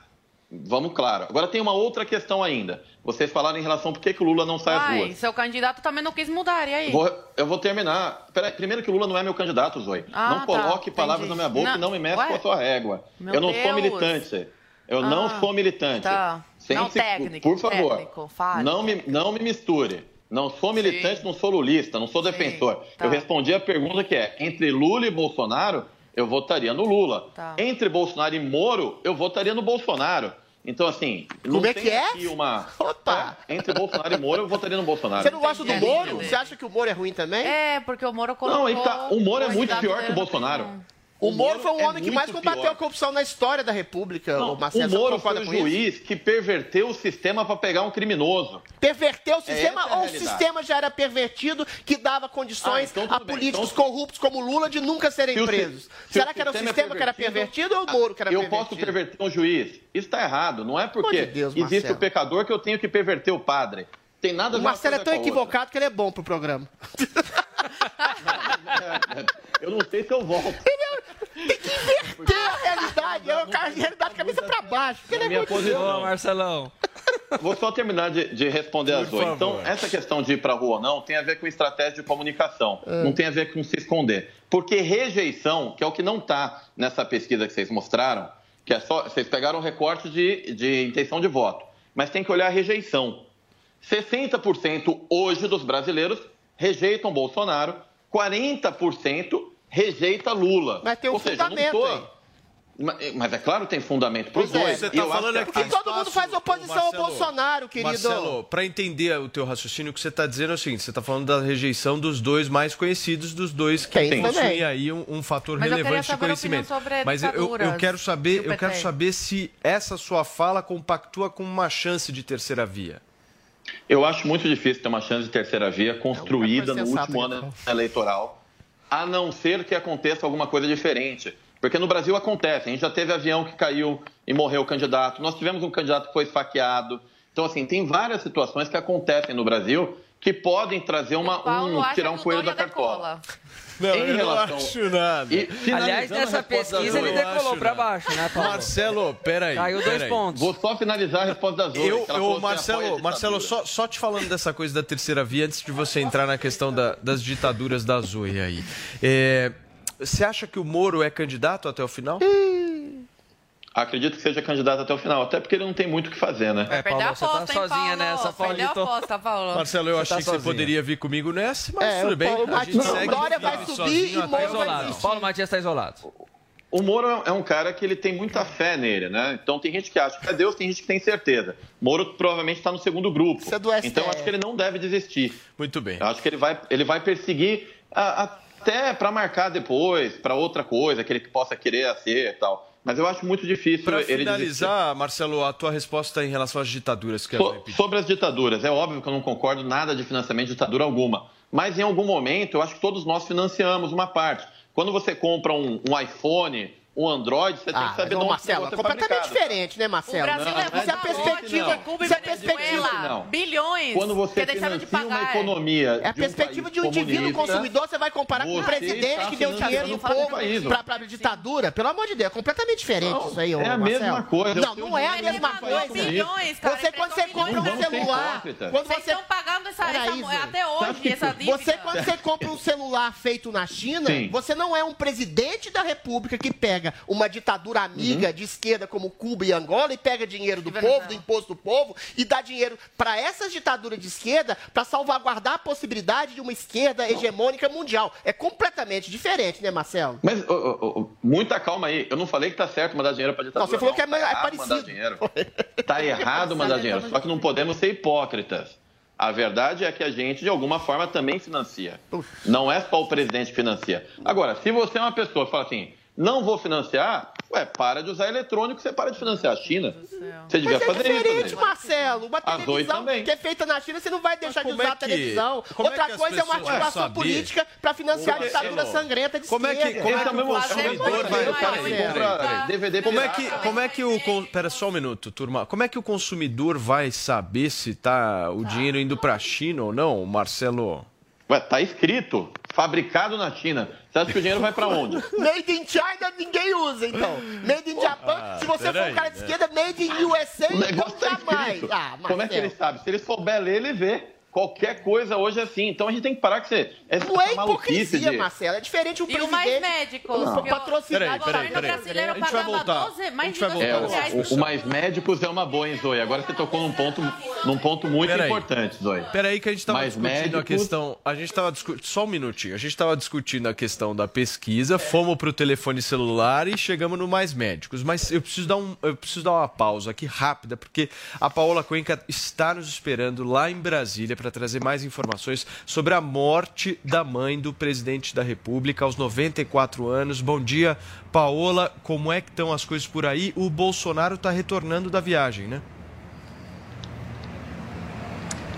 Vamos claro. Agora tem uma outra questão ainda. Vocês falaram em relação por que, que o Lula não sai às Ai, ruas. seu candidato também não quis mudar, e aí? Vou- eu vou terminar. Peraí, primeiro que o Lula não é meu candidato, Zoe. Ah, não tá, coloque entendi. palavras na minha boca Não, e não me meça ué? com a sua régua. Meu eu não sou Deus. militante. Eu não Ah, sou militante. tá. Não, Sente-se- técnico, Por favor, técnico, fale. não, me, não me misture. Não sou militante, não sou lulista, não sou defensor. tá. Eu respondi a pergunta que é: entre Lula e Bolsonaro, eu votaria no Lula. Tá. Entre Bolsonaro e Moro, eu votaria no Bolsonaro. Então, assim, não Como é tem que é? aqui uma. Opa! É, entre Bolsonaro e Moro, eu votaria no Bolsonaro. Você não gosta do. Moro? Você acha que o Moro é ruim também? É, porque o Moro colocou... Não, tá, o Moro é muito pior que o Bolsonaro. P1. O Moro foi o é homem que mais combateu pior. a corrupção na história da República, Não, o Marcelo. o Moro foi o com isso? juiz que perverteu o sistema para pegar um criminoso. Perverteu o sistema essa é ou o sistema já era pervertido que dava condições Ah, então a políticos Então- corruptos como Lula de nunca serem Se o presos? se Será o que era o sistema é sistema que era pervertido ou o Moro que era eu pervertido? posso perverter um juiz. Isso está errado. Não é porque de Deus, existe Marcelo. o pecador que eu tenho que perverter o padre. Tem nada a O ver uma Marcelo é tão a outra. equivocado que ele é bom pro programa. [LAUGHS] Eu não sei se eu volto. Tem a realidade, é a realidade cabeça pra baixo. porque Ele é minha posição. Marcelão. [LAUGHS] Vou só terminar de, de responder a Por Zoe. favor. Então, essa questão de ir para rua ou não tem a ver com estratégia de comunicação. É. Não tem a ver com se esconder. Porque rejeição, que é o que não está nessa pesquisa que vocês mostraram, que é só. Vocês pegaram o recorte de, de intenção de voto. Mas tem que olhar a rejeição. 60% hoje dos brasileiros rejeitam Bolsonaro, 40% rejeita Lula. Mas tem um Ou seja, fundamento tô- aí. Mas, é claro que tem fundamento para os é. dois. Você tá eu acho falando que aqui Porque todo mundo faz oposição Marcelo, ao Bolsonaro, querido. Marcelo, para entender o teu raciocínio, o que você está dizendo é o seguinte: você está falando da rejeição dos dois mais conhecidos, dos dois que Tem possuem também. aí um, um fator Mas relevante de conhecimento. sobre Mas eu, eu, quero saber, eu quero saber se essa sua fala compactua com uma chance de terceira via. Eu acho muito difícil ter uma chance de terceira via construída no último ano eleitoral, a não ser que aconteça alguma coisa diferente. Porque no Brasil acontece, a gente já teve avião que caiu e morreu o candidato, nós tivemos um candidato que foi esfaqueado. Então, assim, tem várias situações que acontecem no Brasil que podem trazer uma, um, tirar um coelho Dória da cartola. Não, Em eu não relação- acho nada. E, Aliás, nessa pesquisa ele decolou pra nada. baixo, né, Paulo? Marcelo, peraí. Caiu dois peraí. pontos. Vou só finalizar a resposta da Zoe. Eu, eu Marcelo. Marcelo só, só te falando dessa coisa da terceira via, antes de você entrar na questão da- das ditaduras da Zoe aí. É, você acha que o Moro é candidato até o final? Acredito que seja candidato até o final, até porque ele não tem muito o que fazer, né? É, Perdeu a Paulo, você tá sozinha Paulo? nessa, Perdeu a aposta, Paulo. Marcelo, eu Você achei tá que você poderia vir comigo nessa, mas É, tudo o bem. Paulo a Dória firme vai subir sozinho e Moro Tá vai. Paulo Matias está isolado. O Moro é um cara que ele tem muita fé nele, né? Então tem gente que acha que é Deus, tem gente que tem certeza. Moro provavelmente está no segundo grupo. Isso é do STF. Então eu acho que ele não deve desistir. Muito bem. Eu acho que ele vai, ele vai perseguir a- até para marcar depois, para outra coisa que ele possa querer ser e tal. Mas eu acho muito difícil Para ele desistir. finalizar, Marcelo, a tua resposta em relação às ditaduras que So- sobre as ditaduras, é óbvio que eu não concordo nada de financiamento de ditadura alguma. Mas em algum momento, eu acho que todos nós financiamos uma parte. Quando você compra um, um iPhone, um Android, você tem Ah, que saber mas, de onde Marcelo, negócio é completamente fabricado. diferente, né, Marcelo? O Brasil Não, levou não é da diferente, ótima, não. Cuba e é perspectiva, Venezuela, não. bilhões Quando você que deixaram de financia uma pagar. economia É a de um perspectiva de um indivíduo consumidor, você vai comparar com um você presidente que deu dinheiro do povo pra, pra ditadura. Pelo amor de Deus, é completamente diferente Não, isso aí, ô, é a Marcelo. mesma coisa. Não, não é a mesma coisa. bilhões, cara, Você, quando você compra Não um celular, quando Vocês você estão pagando essa, até hoje essa dívida. Você, quando você compra um celular feito na China, você não é um presidente da república que pega uma ditadura amiga de esquerda como Cuba e Angola e pega dinheiro do Venezuela. povo, do imposto do povo, e dá dinheiro para essas ditaduras de esquerda para salvaguardar a possibilidade de uma esquerda hegemônica mundial. É completamente diferente, né, Marcelo? Mas, ô, ô, ô, muita calma aí. Eu não falei que tá certo mandar dinheiro pra ditadura. Não, você falou que é, Tá é errado parecido. Mandar dinheiro. [LAUGHS] Tá errado mandar dinheiro. Só que não podemos ser hipócritas. A verdade é que a gente, de alguma forma, também financia. Não é só o presidente que financia. Agora, se você é uma pessoa que fala assim, não vou financiar, ué, para de usar eletrônico, você para de financiar a China. Você devia Mas é fazer diferente, isso. né? Marcelo. Uma As televisão também. que é feita na China, você não vai deixar de usar é a que- televisão. como é Outra que as coisa é uma articulação política para financiar a é- ditadura sangrenta de como é que- esquerda. como é que o consumidor vai... DVD Como é que, como é que o. Pera só um minuto, turma. Como é que o consumidor vai saber se tá o dinheiro indo pra China ou não, Marcelo? Ué, tá escrito, fabricado na China. Você acha que o dinheiro vai pra onde? [LAUGHS] Made in China ninguém usa, então. Made in Japan, Ah, se você for um cara de né? esquerda, Made in USA, O negócio não tá escrito. Ah, Como é que ele sabe? Se ele souber ler, ele vê. Qualquer coisa hoje é assim. Então a gente tem que parar com você. Essa Não é hipocrisia, de... Marcelo. É diferente o E o presidente. mais médicos. Não. que eu- Patrocinado Peraí, O peraí, peraí. brasileiro A gente vai voltar. 12, A mais gente de vai 200 voltar. reais É, o, o mais médicos é uma boa, hein, Zoe? Agora você tocou num ponto, num ponto muito Peraí. importante, Zoe. Peraí que a gente tava Mais discutindo a médicos. questão. A gente tava discutindo. Só um minutinho. A gente tava discutindo a questão da pesquisa, fomos pro telefone celular e chegamos no mais médicos. Mas eu preciso dar, um, eu preciso dar uma pausa aqui rápida, porque a Paola Cuenca está nos esperando lá em Brasília para trazer mais informações sobre a morte da mãe do presidente da República aos 94 anos. Bom dia, Paola. Como é que estão as coisas por aí? O Bolsonaro está retornando da viagem, né?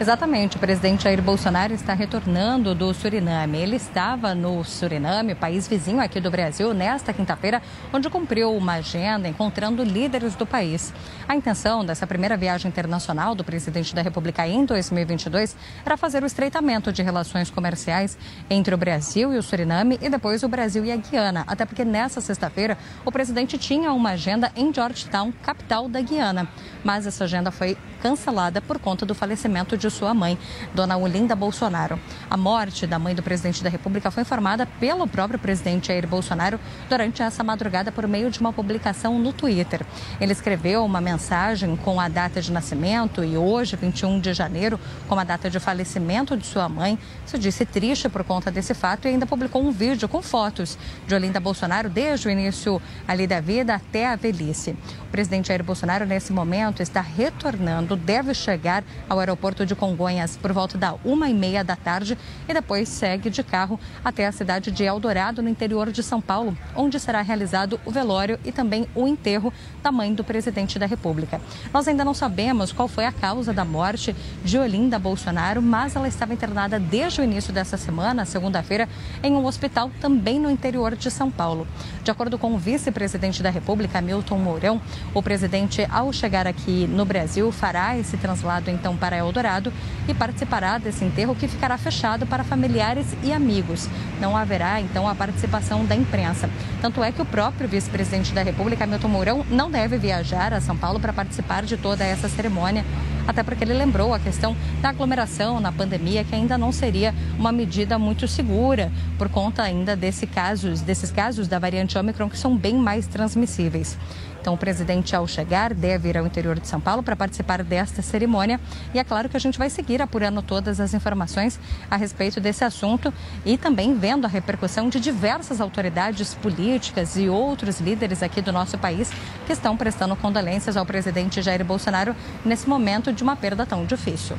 Exatamente, o presidente Jair Bolsonaro está retornando do Suriname. Ele estava no Suriname, país vizinho aqui do Brasil, nesta quinta-feira, onde cumpriu uma agenda encontrando líderes do país. A intenção dessa primeira viagem internacional do presidente da República em 2022 era fazer o estreitamento de relações comerciais entre o Brasil e o Suriname e depois o Brasil e a Guiana. Até porque nessa sexta-feira o presidente tinha uma agenda em Georgetown, capital da Guiana. Mas essa agenda foi cancelada por conta do falecimento de sua mãe, Dona Olinda Bolsonaro. A morte da mãe do presidente da República foi informada pelo próprio presidente Jair Bolsonaro durante essa madrugada por meio de uma publicação no Twitter. Ele escreveu uma mensagem com a data de nascimento e hoje, 21 de janeiro, com a data de falecimento de sua mãe. Se disse triste por conta desse fato e ainda publicou um vídeo com fotos de Olinda Bolsonaro desde o início ali da vida até a velhice. O presidente Jair Bolsonaro, nesse momento, está retornando, deve chegar ao aeroporto de Congonhas por volta da uma e meia da tarde e depois segue de carro até a cidade de Eldorado, no interior de São Paulo, onde será realizado o velório e também o enterro da mãe do presidente da República. Nós ainda não sabemos qual foi a causa da morte de Olinda Bolsonaro, mas ela estava internada desde o início dessa semana, segunda-feira, em um hospital também no interior de São Paulo. De acordo com o vice-presidente da República, Milton Mourão, o presidente, ao chegar aqui no Brasil, fará esse translado então para Eldorado e participará desse enterro que ficará fechado para familiares e amigos. Não haverá então a participação da imprensa. Tanto é que o próprio vice-presidente da República, Milton Mourão, não deve viajar a São Paulo para participar de toda essa cerimônia até porque ele lembrou a questão da aglomeração na pandemia, que ainda não seria uma medida muito segura, por conta ainda desse casos, desses casos da variante Ômicron que são bem mais transmissíveis. Então, o presidente, ao chegar, deve ir ao interior de São Paulo para participar desta cerimônia. E é claro que a gente vai seguir apurando todas as informações a respeito desse assunto e também vendo a repercussão de diversas autoridades políticas e outros líderes aqui do nosso país que estão prestando condolências ao presidente Jair Bolsonaro nesse momento de uma perda tão difícil.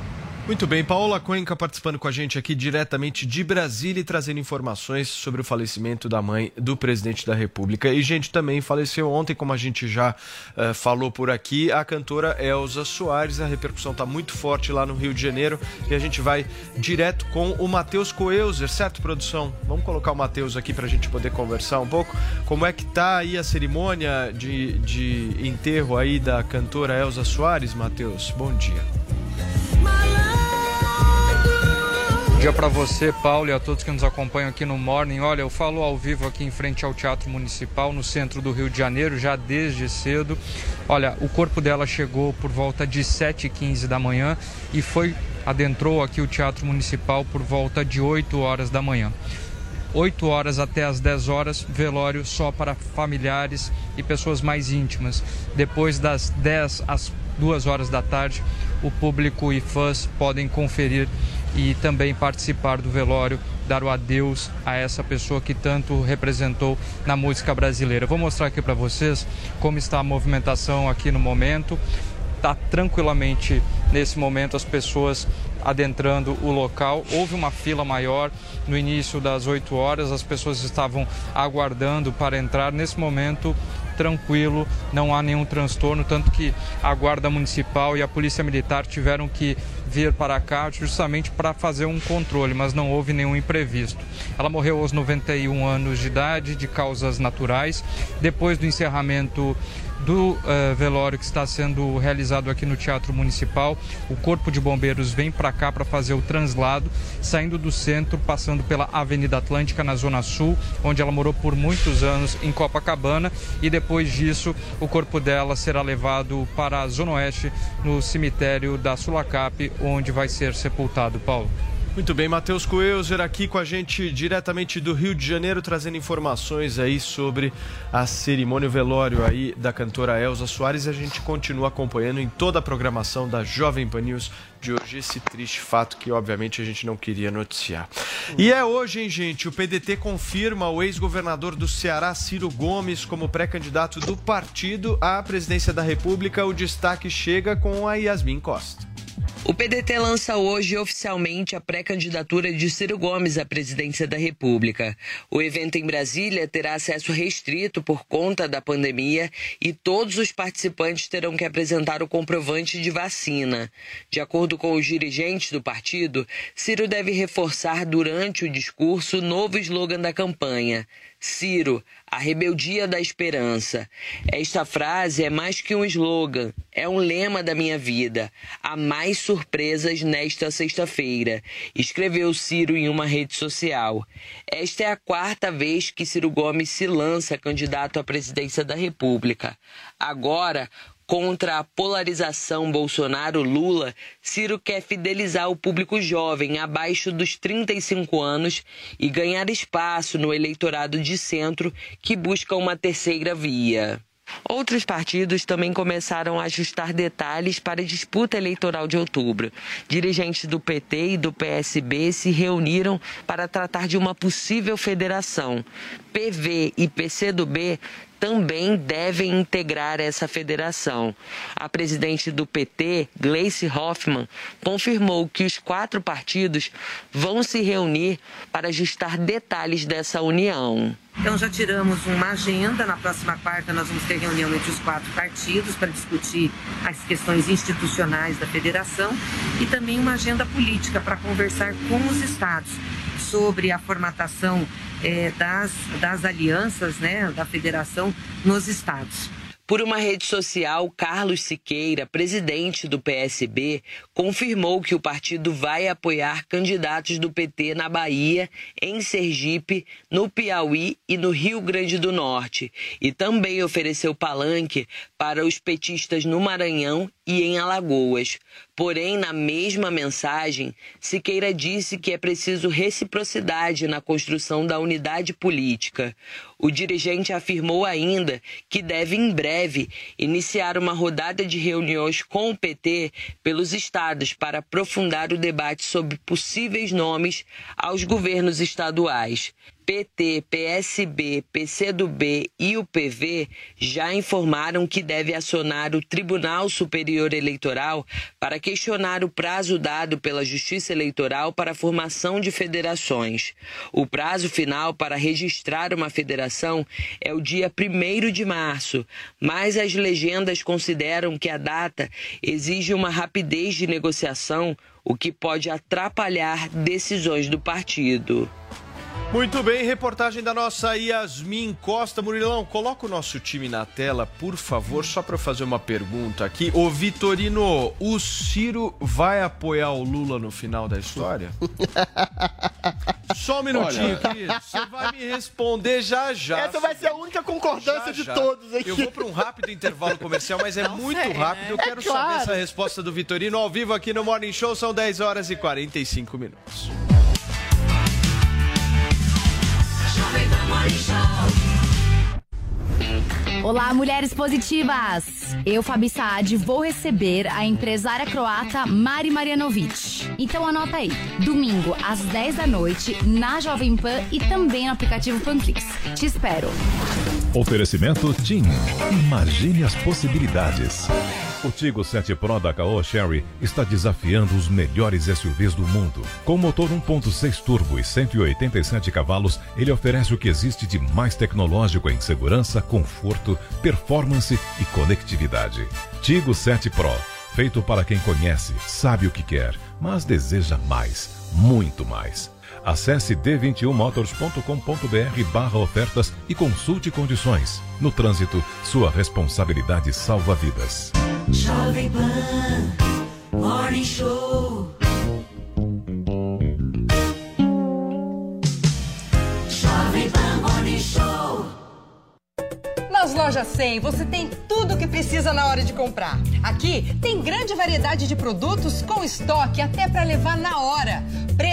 Muito bem, Paola Cuenca participando com a gente aqui diretamente de Brasília e trazendo informações sobre o falecimento da mãe do presidente da República. E, gente, também faleceu ontem, como a gente já uh, falou por aqui, a cantora Elza Soares. A repercussão está muito forte lá no Rio de Janeiro e a gente vai direto com o Matheus Coelzer, certo, produção? Vamos colocar o Matheus aqui para a gente poder conversar um pouco. Como é que tá aí a cerimônia de, de enterro aí da cantora Elza Soares, Matheus? Bom dia. Bom dia para você, Paulo, e a todos que nos acompanham aqui no Morning. Olha, eu falo ao vivo aqui em frente ao Teatro Municipal, no centro do Rio de Janeiro, já desde cedo. Olha, o corpo dela chegou por volta de 7h15 da manhã e foi adentrou aqui o Teatro Municipal por volta de 8 horas da manhã. 8 horas até as 10 horas, velório só para familiares e pessoas mais íntimas. Depois das 10 às 2 horas da tarde, o público e fãs podem conferir e também participar do velório, dar o adeus a essa pessoa que tanto representou na música brasileira. Vou mostrar aqui para vocês como está a movimentação aqui no momento. Está tranquilamente nesse momento as pessoas adentrando o local. Houve uma fila maior no início das 8 horas, as pessoas estavam aguardando para entrar. Nesse momento, tranquilo, não há nenhum transtorno, tanto que a Guarda Municipal e a Polícia Militar tiveram que vir para cá justamente para fazer um controle, mas não houve nenhum imprevisto. Ela morreu aos 91 anos de idade, de causas naturais, depois do encerramento do uh, velório que está sendo realizado aqui no Teatro Municipal. O Corpo de Bombeiros vem para cá para fazer o translado, saindo do centro, passando pela Avenida Atlântica, na Zona Sul, onde ela morou por muitos anos em Copacabana. E depois disso, o corpo dela será levado para a Zona Oeste, no cemitério da Sulacap, onde vai ser sepultado. Paulo. Muito bem, Matheus Coelzer aqui com a gente diretamente do Rio de Janeiro, trazendo informações aí sobre a cerimônia o velório aí da cantora Elza Soares. A gente continua acompanhando em toda a programação da Jovem Pan News de hoje esse triste fato que obviamente a gente não queria noticiar. E é hoje, hein, gente, o PDT confirma o ex-governador do Ceará, Ciro Gomes, como pré-candidato do partido à presidência da República. O destaque chega com a Yasmin Costa. O PDT lança hoje oficialmente a pré-candidatura de Ciro Gomes à presidência da República. O evento em Brasília terá acesso restrito por conta da pandemia e todos os participantes terão que apresentar o comprovante de vacina. De acordo com os dirigentes do partido, Ciro deve reforçar durante o discurso o novo slogan da campanha. Ciro, a rebeldia da esperança. Esta frase é mais que um slogan, é um lema da minha vida. Há mais surpresas nesta sexta-feira, escreveu Ciro em uma rede social. Esta é a quarta vez que Ciro Gomes se lança candidato à presidência da República. Agora, Contra a polarização Bolsonaro-Lula, Ciro quer fidelizar o público jovem abaixo dos 35 anos e ganhar espaço no eleitorado de centro que busca uma terceira via. Outros partidos também começaram a ajustar detalhes para a disputa eleitoral de outubro. Dirigentes do PT e do PSB se reuniram para tratar de uma possível federação. PV e PCdoB também devem integrar essa federação. A presidente do PT, Gleice Hoffmann, confirmou que os quatro partidos vão se reunir para ajustar detalhes dessa união. Então já tiramos uma agenda. Na próxima quarta nós vamos ter reunião entre os quatro partidos para discutir as questões institucionais da federação e também uma agenda política para conversar com os estados sobre a formatação eh, das, das alianças né, da federação nos estados. Por uma rede social, Carlos Siqueira, presidente do PSB, confirmou que o partido vai apoiar candidatos do PT na Bahia, em Sergipe, no Piauí e no Rio Grande do Norte. E também ofereceu palanque para os petistas no Maranhão e em Alagoas. Porém, na mesma mensagem, Siqueira disse que é preciso reciprocidade na construção da unidade política. O dirigente afirmou ainda que deve, em breve, iniciar uma rodada de reuniões com o PT pelos estados para aprofundar o debate sobre possíveis nomes aos governos estaduais. PT, PSB, PCdoB e o PV já informaram que deve acionar o Tribunal Superior Eleitoral para questionar o prazo dado pela Justiça Eleitoral para a formação de federações. O prazo final para registrar uma federação é o dia 1 de março, mas as legendas consideram que a data exige uma rapidez de negociação, o que pode atrapalhar decisões do partido. Muito bem, reportagem da nossa Yasmin Costa. Murilão, coloca o nosso time na tela, por favor, só para eu fazer uma pergunta aqui. Ô Vitorino, o Ciro vai apoiar o Lula no final da história? [LAUGHS] Só um minutinho, Olha. querido. Você vai me responder já já. Essa vai ser a única concordância Já, de já. todos aqui. Eu vou para um rápido intervalo comercial, mas é muito sei, rápido. Eu né? quero É claro. saber essa resposta do Vitorino ao vivo aqui no Morning Show. São 10 horas e 45 minutos. Show. Olá, mulheres positivas! Eu, Fabi Saad, vou receber a empresária croata Mari Marianovic. Então anota aí, domingo às 10 da noite, na Jovem Pan e também no aplicativo Panflix. Te espero! Oferecimento TIM. Imagine as possibilidades. O Tigo 7 Pro da Caoa Sherry está desafiando os melhores SUVs do mundo. Com motor 1.6 turbo e 187 cavalos, ele oferece o que existe de mais tecnológico em segurança, conforto, performance e conectividade. Tigo 7 Pro, feito para quem conhece, sabe o que quer, mas deseja mais, muito mais. Acesse d21motors.com.br barra ofertas e consulte condições. No trânsito, sua responsabilidade salva vidas. Jovem Pan, Morning Show. Nas lojas 100 você tem tudo o que precisa na hora de comprar. Aqui tem grande variedade de produtos com estoque até para levar na hora.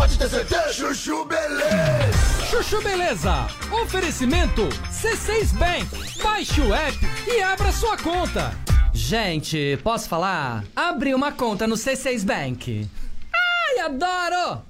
Pode ter certeza. Chuchu Beleza. Chuchu Beleza. Oferecimento C6 Bank. Baixe o app e abra sua conta. Gente, posso falar? Abri uma conta no C6 Bank. Ai, adoro!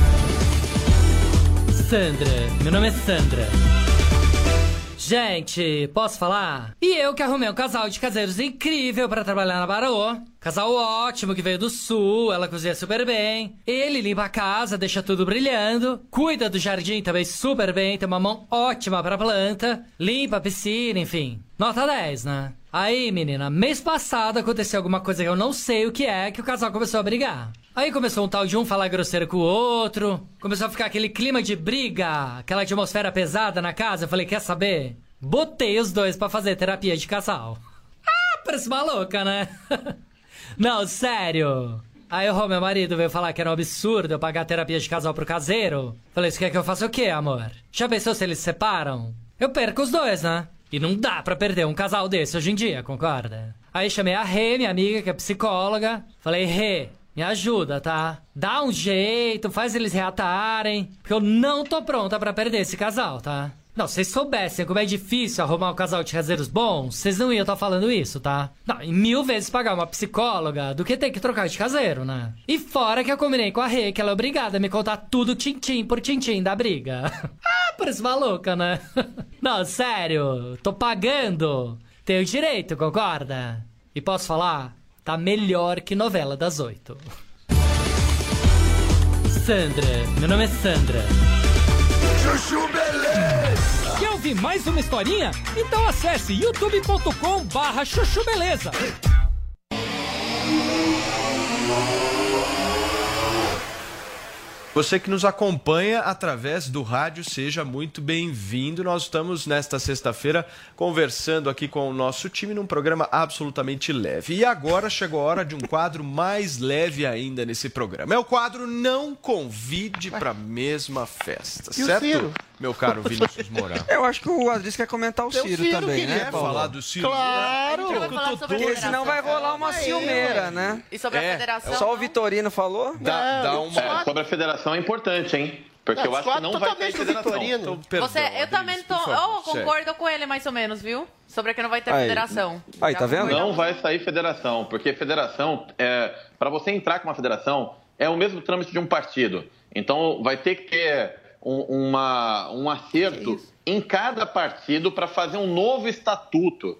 Sandra, meu nome é Sandra. Gente, posso falar? E eu que arrumei um casal de caseiros incrível pra trabalhar na Barô. Casal ótimo que veio do sul, ela cozinha super bem. Ele limpa a casa, deixa tudo brilhando. Cuida do jardim também super bem, tem uma mão ótima pra planta. Limpa a piscina, enfim. Nota 10, né? Aí, menina, mês passado aconteceu alguma coisa que eu não sei o que é, que o casal começou a brigar. Aí começou um tal de um falar grosseiro com o outro, começou a ficar aquele clima de briga, aquela atmosfera pesada na casa. Eu falei, quer saber? Botei os dois pra fazer terapia de casal. Ah, parece maluca, né? [LAUGHS] não, sério. Aí o meu marido veio falar que era um absurdo eu pagar terapia de casal pro caseiro. Falei, você quer que eu faça o quê, amor? Já pensou se eles se separam? Eu perco os dois, né? E não dá pra perder um casal desse hoje em dia, concorda? Aí chamei a Rê, minha amiga, que é psicóloga. Falei, Rê, me ajuda, tá? Dá um jeito, faz eles reatarem. Porque eu não tô pronta pra perder esse casal, tá? Não, se vocês soubessem como é difícil arrumar um casal de caseiros bons, vocês não iam estar falando isso, tá? Não, mil vezes pagar uma psicóloga do que ter que trocar de caseiro, né? E fora que eu combinei com a Rê que ela é obrigada a me contar tudo tintim por tintim da briga. [LAUGHS] ah, parece maluca, né? [LAUGHS] não, sério, tô pagando. Tenho direito, concorda? E posso falar? Tá melhor que novela das oito. Sandra, meu nome é Sandra. Chuchu Beleza! Ouvir mais uma historinha? Então acesse youtube.com barra chuchu beleza. Você que nos acompanha através do rádio, seja muito bem-vindo. Nós estamos nesta sexta-feira conversando aqui com o nosso time num programa absolutamente leve. E agora chegou a hora de um quadro mais leve ainda nesse programa. É o quadro Não Convide para a Mesma Festa, E o certo? Ciro? Meu caro Vinícius Moura. Eu acho que o Adris quer comentar o o Ciro, Ciro também, né, quer Paulo? falar do Ciro. Claro! A Porque senão vai rolar uma aí, ciumeira, ué. né? E sobre a É. federação, Só o não? Vitorino falou? Dá, dá uma... É, sobre a federação é importante, hein? Porque Não, eu acho que não vai ter federação. Então, Você, eu também tô. Eu concordo com ele mais ou menos, viu? Sobre que não vai ter Aí. federação. Aí, Já tá vendo? Não vai sair federação, porque federação, é, para você entrar com uma federação, é o mesmo trâmite de um partido. Então, vai ter que ter um, uma, um acerto em cada partido para fazer um novo estatuto.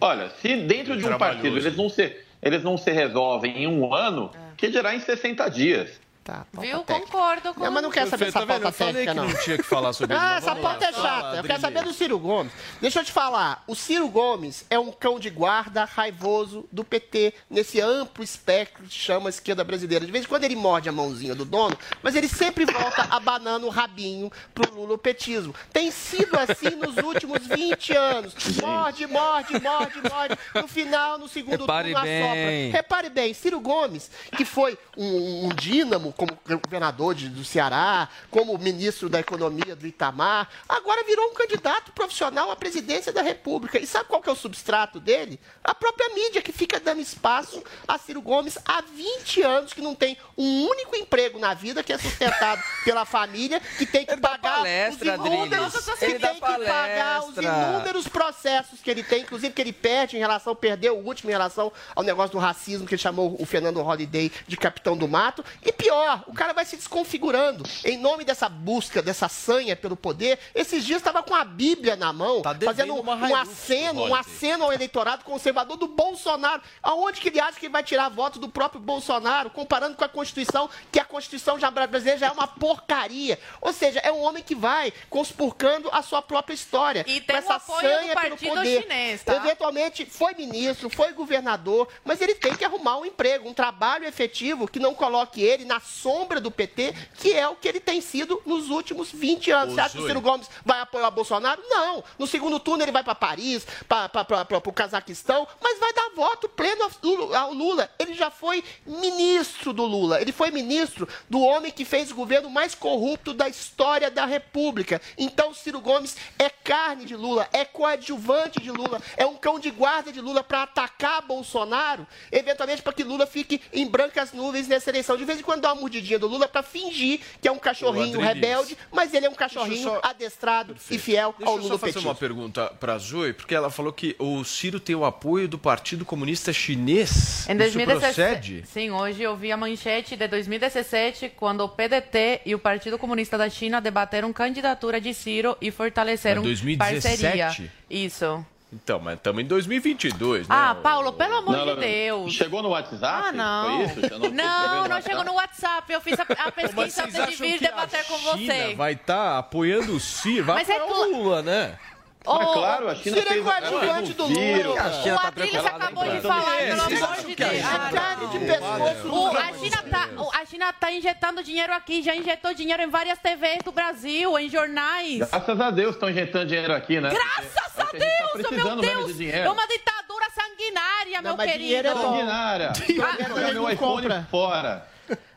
Olha, se dentro de um partido eles não, se, eles não se resolvem em um ano, que dirá em 60 dias. Tá, Viu? Concordo com Não, mas não quero saber Tá dessa vendo? pauta técnica, não. não tinha que falar sobre [LAUGHS] isso, Ah, essa pauta é chata. Eu quero saber do Ciro Gomes. Deixa eu te falar. O Ciro Gomes é um cão de guarda raivoso do PT, nesse amplo espectro que chama esquerda brasileira. De vez em quando ele morde a mãozinha do dono, mas ele sempre volta abanando o rabinho pro lulopetismo. Tem sido assim nos últimos 20 anos. Morde, morde, morde, morde. No final, no segundo Repare turno, bem. assopra. Repare bem, Ciro Gomes, que foi um, um dínamo como governador de- do Ceará, como ministro da Economia do Itamar, agora virou um candidato profissional à presidência da República. E sabe qual que é o substrato dele? A própria mídia, que fica dando espaço a Ciro Gomes há 20 anos, que não tem um único emprego na vida, que é sustentado [LAUGHS] pela família, que tem que pagar palestra, os inúmeros, Adriles. que Ele tem que pagar os inúmeros processos que ele tem, inclusive que ele perde em relação, perdeu o último em relação ao negócio do racismo, que ele chamou o Fernando Holliday de capitão do mato. E pior, o cara vai se desconfigurando. Em nome dessa busca, dessa sanha pelo poder, esses dias estava com a Bíblia na mão, fazendo um, um aceno, um aceno ao eleitorado conservador do Bolsonaro. Aonde que ele acha que ele vai tirar voto do próprio Bolsonaro, comparando com a Constituição, que a Constituição já brasileira já é uma porcaria. Ou seja, é um homem que vai conspurcando a sua própria história. E com tem essa apoio sanha do pelo poder. chinês, tá? Eventualmente foi ministro, foi governador, mas ele tem que arrumar um emprego, um trabalho efetivo que não coloque ele na sombra do PT, que é o que ele tem sido nos últimos 20 anos. Ô, Você acha que o. Ciro Gomes vai apoiar o Bolsonaro? Não. No segundo turno ele vai para Paris, para o Cazaquistão, mas vai dar voto pleno ao Lula- ao Lula. Ele já foi ministro do Lula. Ele foi ministro do homem que fez o governo mais corrupto da história da República. Então, Ciro Gomes é carne de Lula, é coadjuvante de Lula, é um cão de guarda de Lula para atacar Bolsonaro, eventualmente para que Lula fique em brancas nuvens nessa eleição. De vez em quando dá uma mordidinha do Lula para fingir que é um cachorrinho rebelde, mas ele é um cachorrinho Deixa eu só- adestrado e fiel Deixa ao eu só Lula fazer uma pergunta para a Zoe, porque ela falou que o Ciro tem o apoio do Partido Comunista Chinês? Em Isso 2017, procede? sim, hoje eu vi a manchete de 2017, quando o PDT e o Partido Comunista da China debateram candidatura de Ciro e fortaleceram Mas 2017? parceria. Isso. Então, mas estamos em 2022, né? Ah, Paulo, pelo amor Não, de não, não. Deus. Chegou no WhatsApp? Ah, não. Foi isso? Eu Não, não, escrevendo chegou no WhatsApp. Eu fiz a, a pesquisa vocês antes de vir debater com você. vai estar apoiando o Ciro? Vai Mas é apoiar o Lula, né? Mas Mas claro, a China é fez, coadjuvante do Lula. A China o tá Adriles preocupada acabou de falar, pelo amor de que a Deus. De pescoço O- a, China tá, o- a China tá injetando dinheiro aqui, já injetou dinheiro em várias TVs do Brasil, em jornais. Graças a Deus estão injetando dinheiro aqui, né? Graças É a tá Deus, meu precisando mesmo Deus! de dinheiro. É uma ditadura sanguinária, meu mas querido. dinheiro é bom. Sanguinária. Ah, Vou jogar meu não iPhone compra. fora.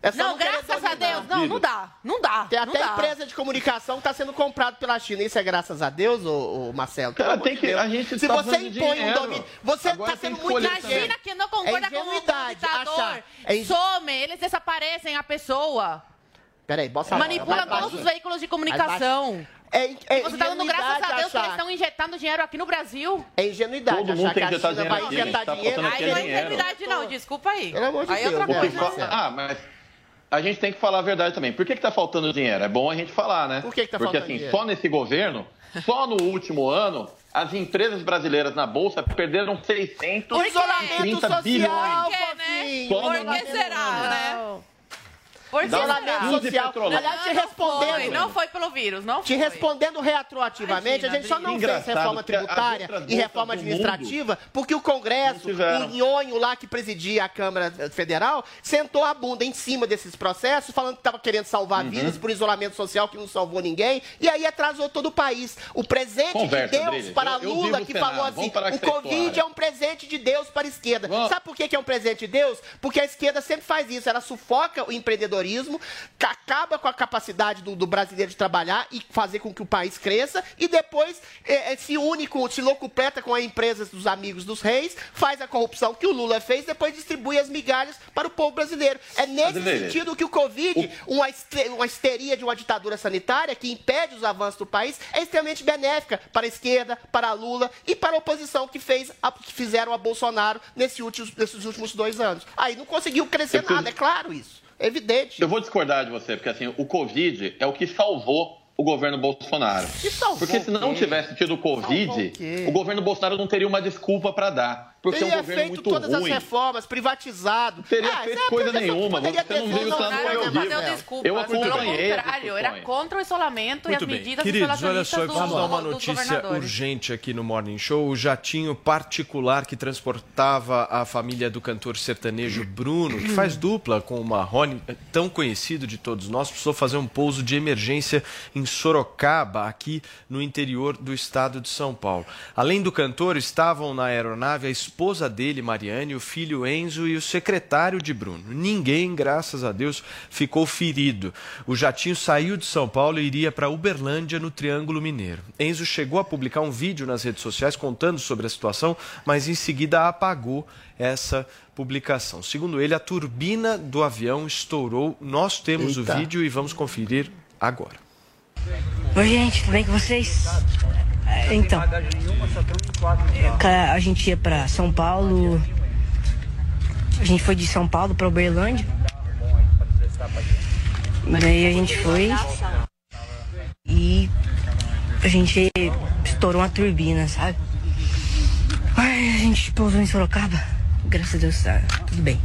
É Não, querer graças a. Deus. Não, não dá. Não dá. Tem não até dá. empresa de comunicação que está sendo comprado pela China. Isso é graças a Deus, ô, ô Marcelo? Cara, tem que- a gente Se tá você impõe um dinheiro. domínio... Você está sendo muito. Imagina que não concorda É com o ditador. É inge- Some, eles desaparecem a pessoa. Peraí, bossa Manipula todos os veículos de comunicação. É, é você tá dando graças a Deus que eles estão injetando dinheiro aqui no Brasil. É ingenuidade Todo mundo achar tem que injetar China dinheiro vai gente injetar tá dinheiro. faltando Aí não é ingenuidade não, desculpa aí. Pelo amor de aí é Deus. outra que coisa. fa- Ah, mas a gente tem que falar a verdade também. Por que, que tá faltando dinheiro? É bom a gente falar, né? Por que que tá Porque faltando assim, dinheiro? só nesse governo, só no último ano, as empresas brasileiras na Bolsa perderam 630 O isolamento social, bilhões. Né? Só Por no- que será, né? Por que Dá será? Isolamento social. Aliás, te Não foi, respondendo... não foi pelo vírus, não Te foi. respondendo retroativamente, a gente só não fez reforma tributária e reforma administrativa porque o Congresso, o nhonho lá que presidia a Câmara Federal, sentou a bunda em cima desses processos, falando que estava querendo salvar Uhum. vidas por isolamento social que não salvou ninguém, e aí atrasou todo o país. O presente Conversa, de Deus para Eu- eu Lula, vivo que Senado. falou assim, o Covid é um presente de Deus para a esquerda. Vamos. Sabe por que é um presente de Deus? Porque a esquerda sempre faz isso, ela sufoca o empreendedorismo, ca- acaba com a capacidade do, do brasileiro de trabalhar e fazer com que o país cresça e depois eh, eh, se une, com, se locupleta com as empresas dos amigos dos reis, faz a corrupção que o Lula fez, depois distribui as migalhas para o povo brasileiro. É nesse Adriles, sentido que o Covid, uma, este- uma histeria de uma ditadura sanitária que impede os avanços do país, é extremamente benéfica para a esquerda, para a Lula e para a oposição que, fez a- que fizeram a Bolsonaro nesse últimos- nesses últimos dois anos. Aí não conseguiu crescer nada, é claro isso. Evidente. Eu vou discordar de você, porque assim, o Covid é o que salvou o governo Bolsonaro. Que salvou Porque se não tivesse tido Salvou o Covid, o governo Bolsonaro não teria uma desculpa para dar. Porque é um Teria governo feito muito todas ruim. as reformas, privatizado. Teria Ah, feito é coisa nenhuma. poderia Você ter não feito, não, não não, desculpa. Eu acompanhei contrário, era contra o isolamento Muito e as bem. medidas Queridos, olha só, do, preciso dar uma notícia urgente aqui no Morning Show. O jatinho particular que transportava a família do cantor sertanejo Bruno, que faz dupla com o Marrone, tão conhecido de todos nós, precisou fazer um pouso de emergência em Sorocaba, aqui no interior do estado de São Paulo. Além do cantor, estavam na aeronave a esposa dele, Mariane, o filho Enzo e o secretário de Bruno. Ninguém, graças a Deus, ficou ferido. O jatinho saiu de São Paulo e iria para Uberlândia, no Triângulo Mineiro. Enzo chegou a publicar um vídeo nas redes sociais contando sobre a situação, mas em seguida apagou essa publicação. Segundo ele, a turbina do avião estourou. Nós temos Eita. o vídeo e vamos conferir agora. Oi, gente, tudo bem com vocês? Então, ca- a gente ia pra São Paulo. A gente foi de São Paulo pra Uberlândia. Daí a gente foi. E a gente estourou uma turbina, sabe? Ai, a gente pousou em Sorocaba. Graças a Deus tá tudo bem.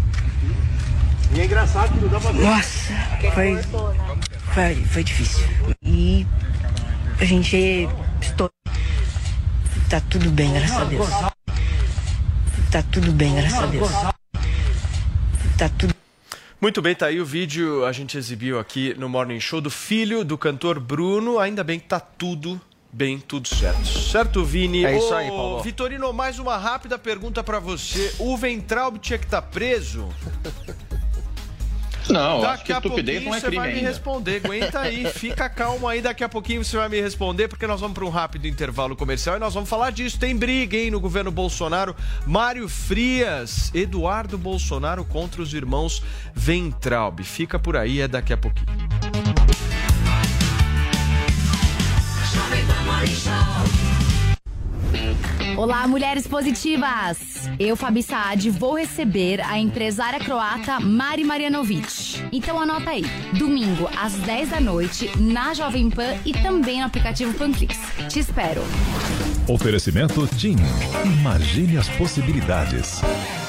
E é engraçado que não dá pra ver. Nossa, foi, foi, foi difícil. E a gente estourou. Tá tudo bem, graças a Deus. Tá tudo bem, graças a Deus. Tá tudo Muito bem, tá aí o vídeo, a gente exibiu aqui no Morning Show do filho do cantor Bruno. Ainda bem que tá tudo bem, tudo certo. Certo, Vini? É isso Ô, aí, Paulo. Vitorino, mais uma rápida pergunta pra você. O Ventralb tinha que estar preso? [LAUGHS] Não, daqui acho que a estupidez pouquinho não é você crime vai me ainda. responder. Aguenta aí, [LAUGHS] fica calmo aí. Daqui a pouquinho você vai me responder, porque nós vamos para um rápido intervalo comercial e nós vamos falar disso. Tem briga, hein, no governo Bolsonaro. Mário Frias, Eduardo Bolsonaro contra os irmãos Ventralb. Fica por aí, é daqui a pouquinho. Olá, mulheres positivas! Eu, Fabi Saad, vou receber a empresária croata Mari Marianovic. Então anota aí, domingo às 10 da noite, na Jovem Pan e também no aplicativo Panflix. Te espero! Oferecimento TIM. Imagine as possibilidades.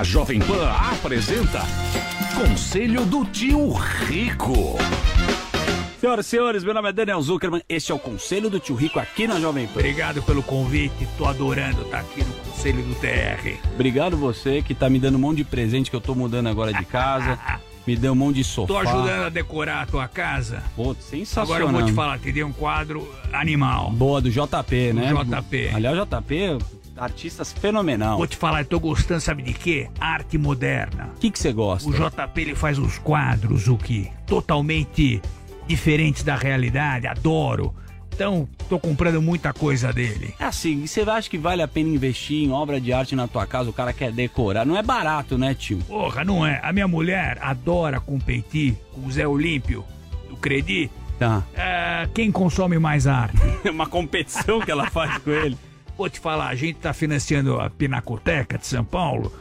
A Jovem Pan apresenta Conselho do Tio Rico. Senhoras e senhores, meu nome é Daniel Zuckerman. Este é o Conselho do Tio Rico aqui na Jovem Pan. Obrigado pelo convite, tô adorando estar aqui no Conselho do TR. Obrigado você que tá me dando um monte de presente que eu tô mudando agora de casa. [LAUGHS] me deu um monte de sofá. Tô ajudando a decorar a tua casa. Pô, sensacional. Agora eu vou te falar, te dei um quadro animal. Boa, do JP, né? Do JP. Aliás, JP, artistas fenomenal. Vou te falar, eu tô gostando, sabe de quê? Arte moderna. O que você gosta? O JP ele faz uns quadros, o que? Totalmente diferentes da realidade, adoro. Então, tô comprando muita coisa dele. É assim, você acha que vale a pena investir em obra de arte na tua casa? O cara quer decorar. Não é barato, né, tio? Porra, não é. A minha mulher adora competir com o Zé Olímpio, do Credi. Tá. É, quem consome mais arte? [LAUGHS] É uma competição que ela faz com ele. Vou te falar, a gente tá financiando a Pinacoteca de São Paulo.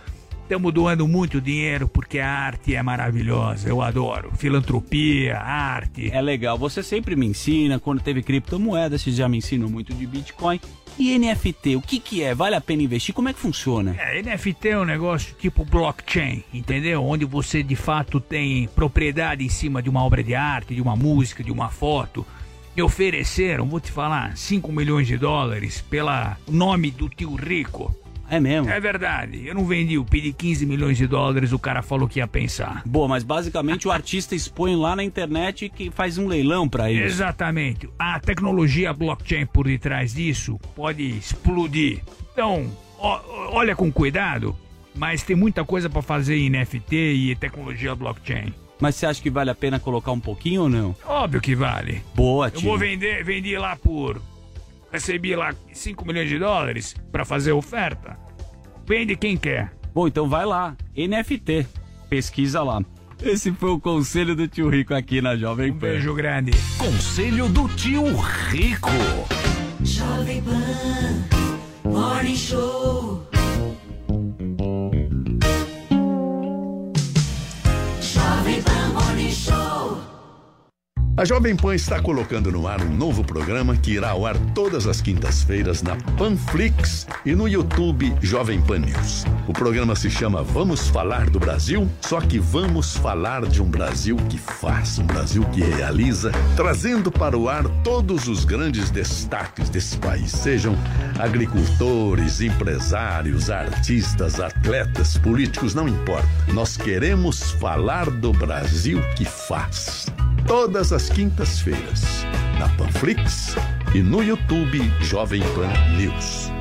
Estamos doando muito dinheiro porque a arte é maravilhosa. Eu adoro. Filantropia, arte. É legal. Você sempre me ensina. Quando teve criptomoeda, você já me ensinou muito de Bitcoin. E NFT, o que que é? Vale a pena investir? Como é que funciona? É, NFT é um negócio tipo blockchain, entendeu? Onde você de fato tem propriedade em cima de uma obra de arte, de uma música, de uma foto. Me ofereceram, vou te falar, 5 milhões de dólares pela nome do tio Rico. É mesmo? É verdade. Eu não vendi, eu pedi 15 milhões de dólares, o cara falou que ia pensar. Boa, mas basicamente o artista expõe lá na internet que faz um leilão pra isso. Exatamente. A tecnologia blockchain por detrás disso pode explodir. Então, ó- olha com cuidado, mas tem muita coisa pra fazer em NFT e tecnologia blockchain. Mas você acha que vale a pena colocar um pouquinho ou não? Óbvio que vale. Boa, Eu tio. vou vender, vendi lá por. Recebi lá 5 milhões de dólares pra fazer oferta. Vende quem quer. Bom, então vai lá. NFT. Pesquisa lá. Esse foi o conselho do tio Rico aqui na Jovem Pan. Um beijo grande. Conselho do Tio Rico. Jovem Pan, Morning Show. A Jovem Pan está colocando no ar um novo programa que irá ao ar todas as quintas-feiras na Panflix e no YouTube Jovem Pan News. O programa se chama Vamos Falar do Brasil, só que vamos falar de um Brasil que faz, um Brasil que realiza, trazendo para o ar todos os grandes destaques desse país, sejam agricultores, empresários, artistas, atletas, políticos, não importa. Nós queremos falar do Brasil que faz todas as quintas-feiras, na Panflix e no YouTube Jovem Pan News.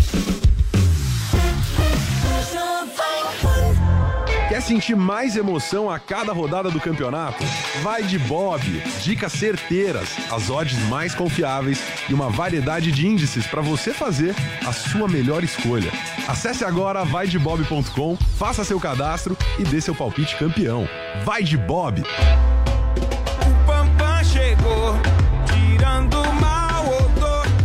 Quer sentir mais emoção a cada rodada do campeonato? Vai de Bob. Dicas certeiras, as odds mais confiáveis e uma variedade de índices para você fazer a sua melhor escolha. Acesse agora vaidebob.com, faça seu cadastro e dê seu palpite campeão. Vai de Bob.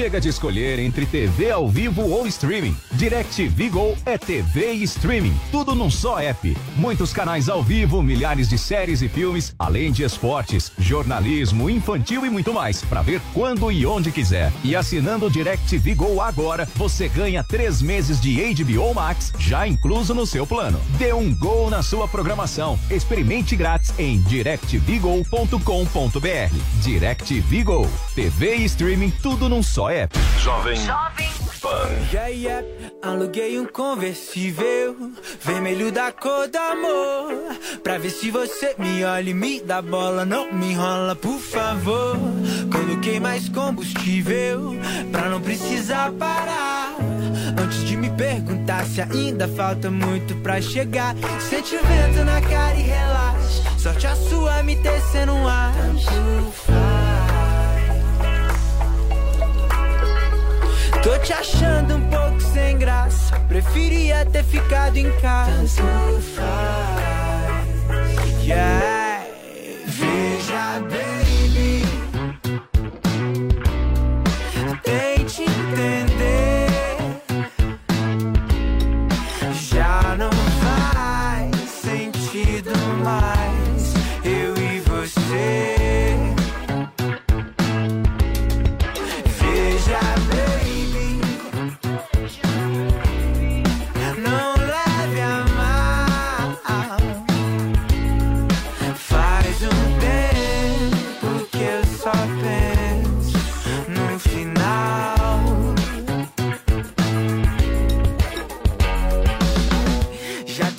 Chega de escolher entre TV ao vivo ou streaming. DirecTV Go é TV e streaming, tudo num só app. Muitos canais ao vivo, milhares de séries e filmes, além de esportes, jornalismo, infantil e muito mais, para ver quando e onde quiser. E assinando o DirecTV Go agora, você ganha três meses de HBO Max, já incluso no seu plano. Dê um gol na sua programação. Experimente grátis em directvgo.com.br. DirecTV Go, TV e streaming, tudo num só app. Jovem Pan. Yeah, yeah. Aluguei um conversível, vermelho da cor do amor. Pra ver se você me olha e me dá bola, não me enrola, por favor. Coloquei mais combustível, pra não precisar parar. Antes de me perguntar se ainda falta muito pra chegar. Sente o vento na cara e relaxa. Sorte a sua me tecendo um ar. Tanto faz. Tô te achando um pouco sem graça. Preferia ter ficado em casa. Tanto faz. Yeah. Veja, baby.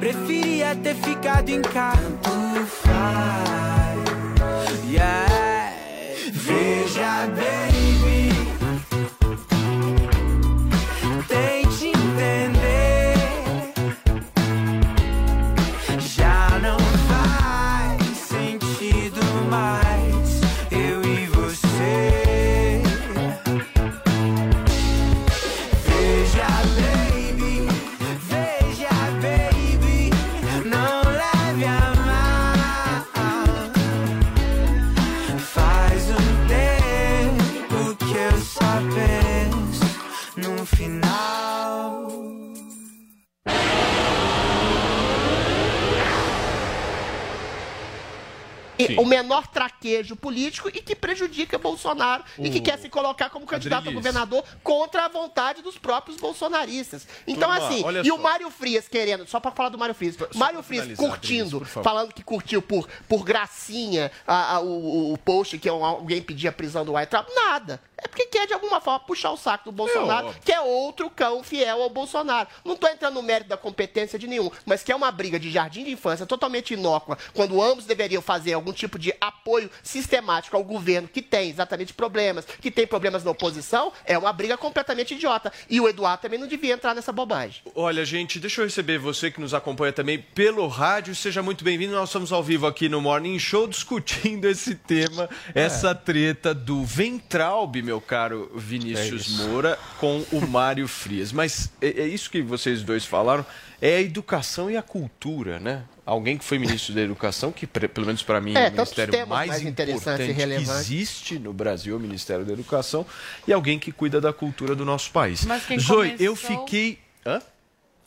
Preferia ter ficado em casa. Tanto faz. Yeah. Veja, baby. E o menor traquejo político e que prejudica Bolsonaro e que O- quer se colocar como candidato a governador contra a vontade dos próprios bolsonaristas. Então, Turma, assim, e o só. Mário Frias querendo, só pra falar do Mário Frias, Mário Frias curtindo, falando que curtiu por, por gracinha a- a- o, o post que um- alguém pedia a prisão do White Trump, nada. É porque quer, de alguma forma, puxar o saco do Bolsonaro, que é outro cão fiel ao Bolsonaro. Não tô entrando no mérito da competência de nenhum, mas que é uma briga de jardim de infância totalmente inócua, quando ambos deveriam fazer algum tipo de apoio sistemático ao governo que tem exatamente problemas, que tem problemas na oposição, é uma briga completamente idiota. E o Eduardo também não devia entrar nessa bobagem. Olha, gente, deixa eu receber você que nos acompanha também pelo rádio. Seja muito bem-vindo. Nós estamos ao vivo aqui no Morning Show discutindo esse tema, É. essa treta do Ventralbe, meu caro Vinícius Moura, com o Mário Frias. Mas é, é isso que vocês dois falaram, é a educação e a cultura, né? Alguém que foi ministro da Educação, que pre- pelo menos para mim É, é o ministério mais, mais interessantes e importante que existe no Brasil, é o Ministério da Educação, e alguém que cuida da cultura do nosso país. Mas quem Zoe, eu começou- fiquei. Hã?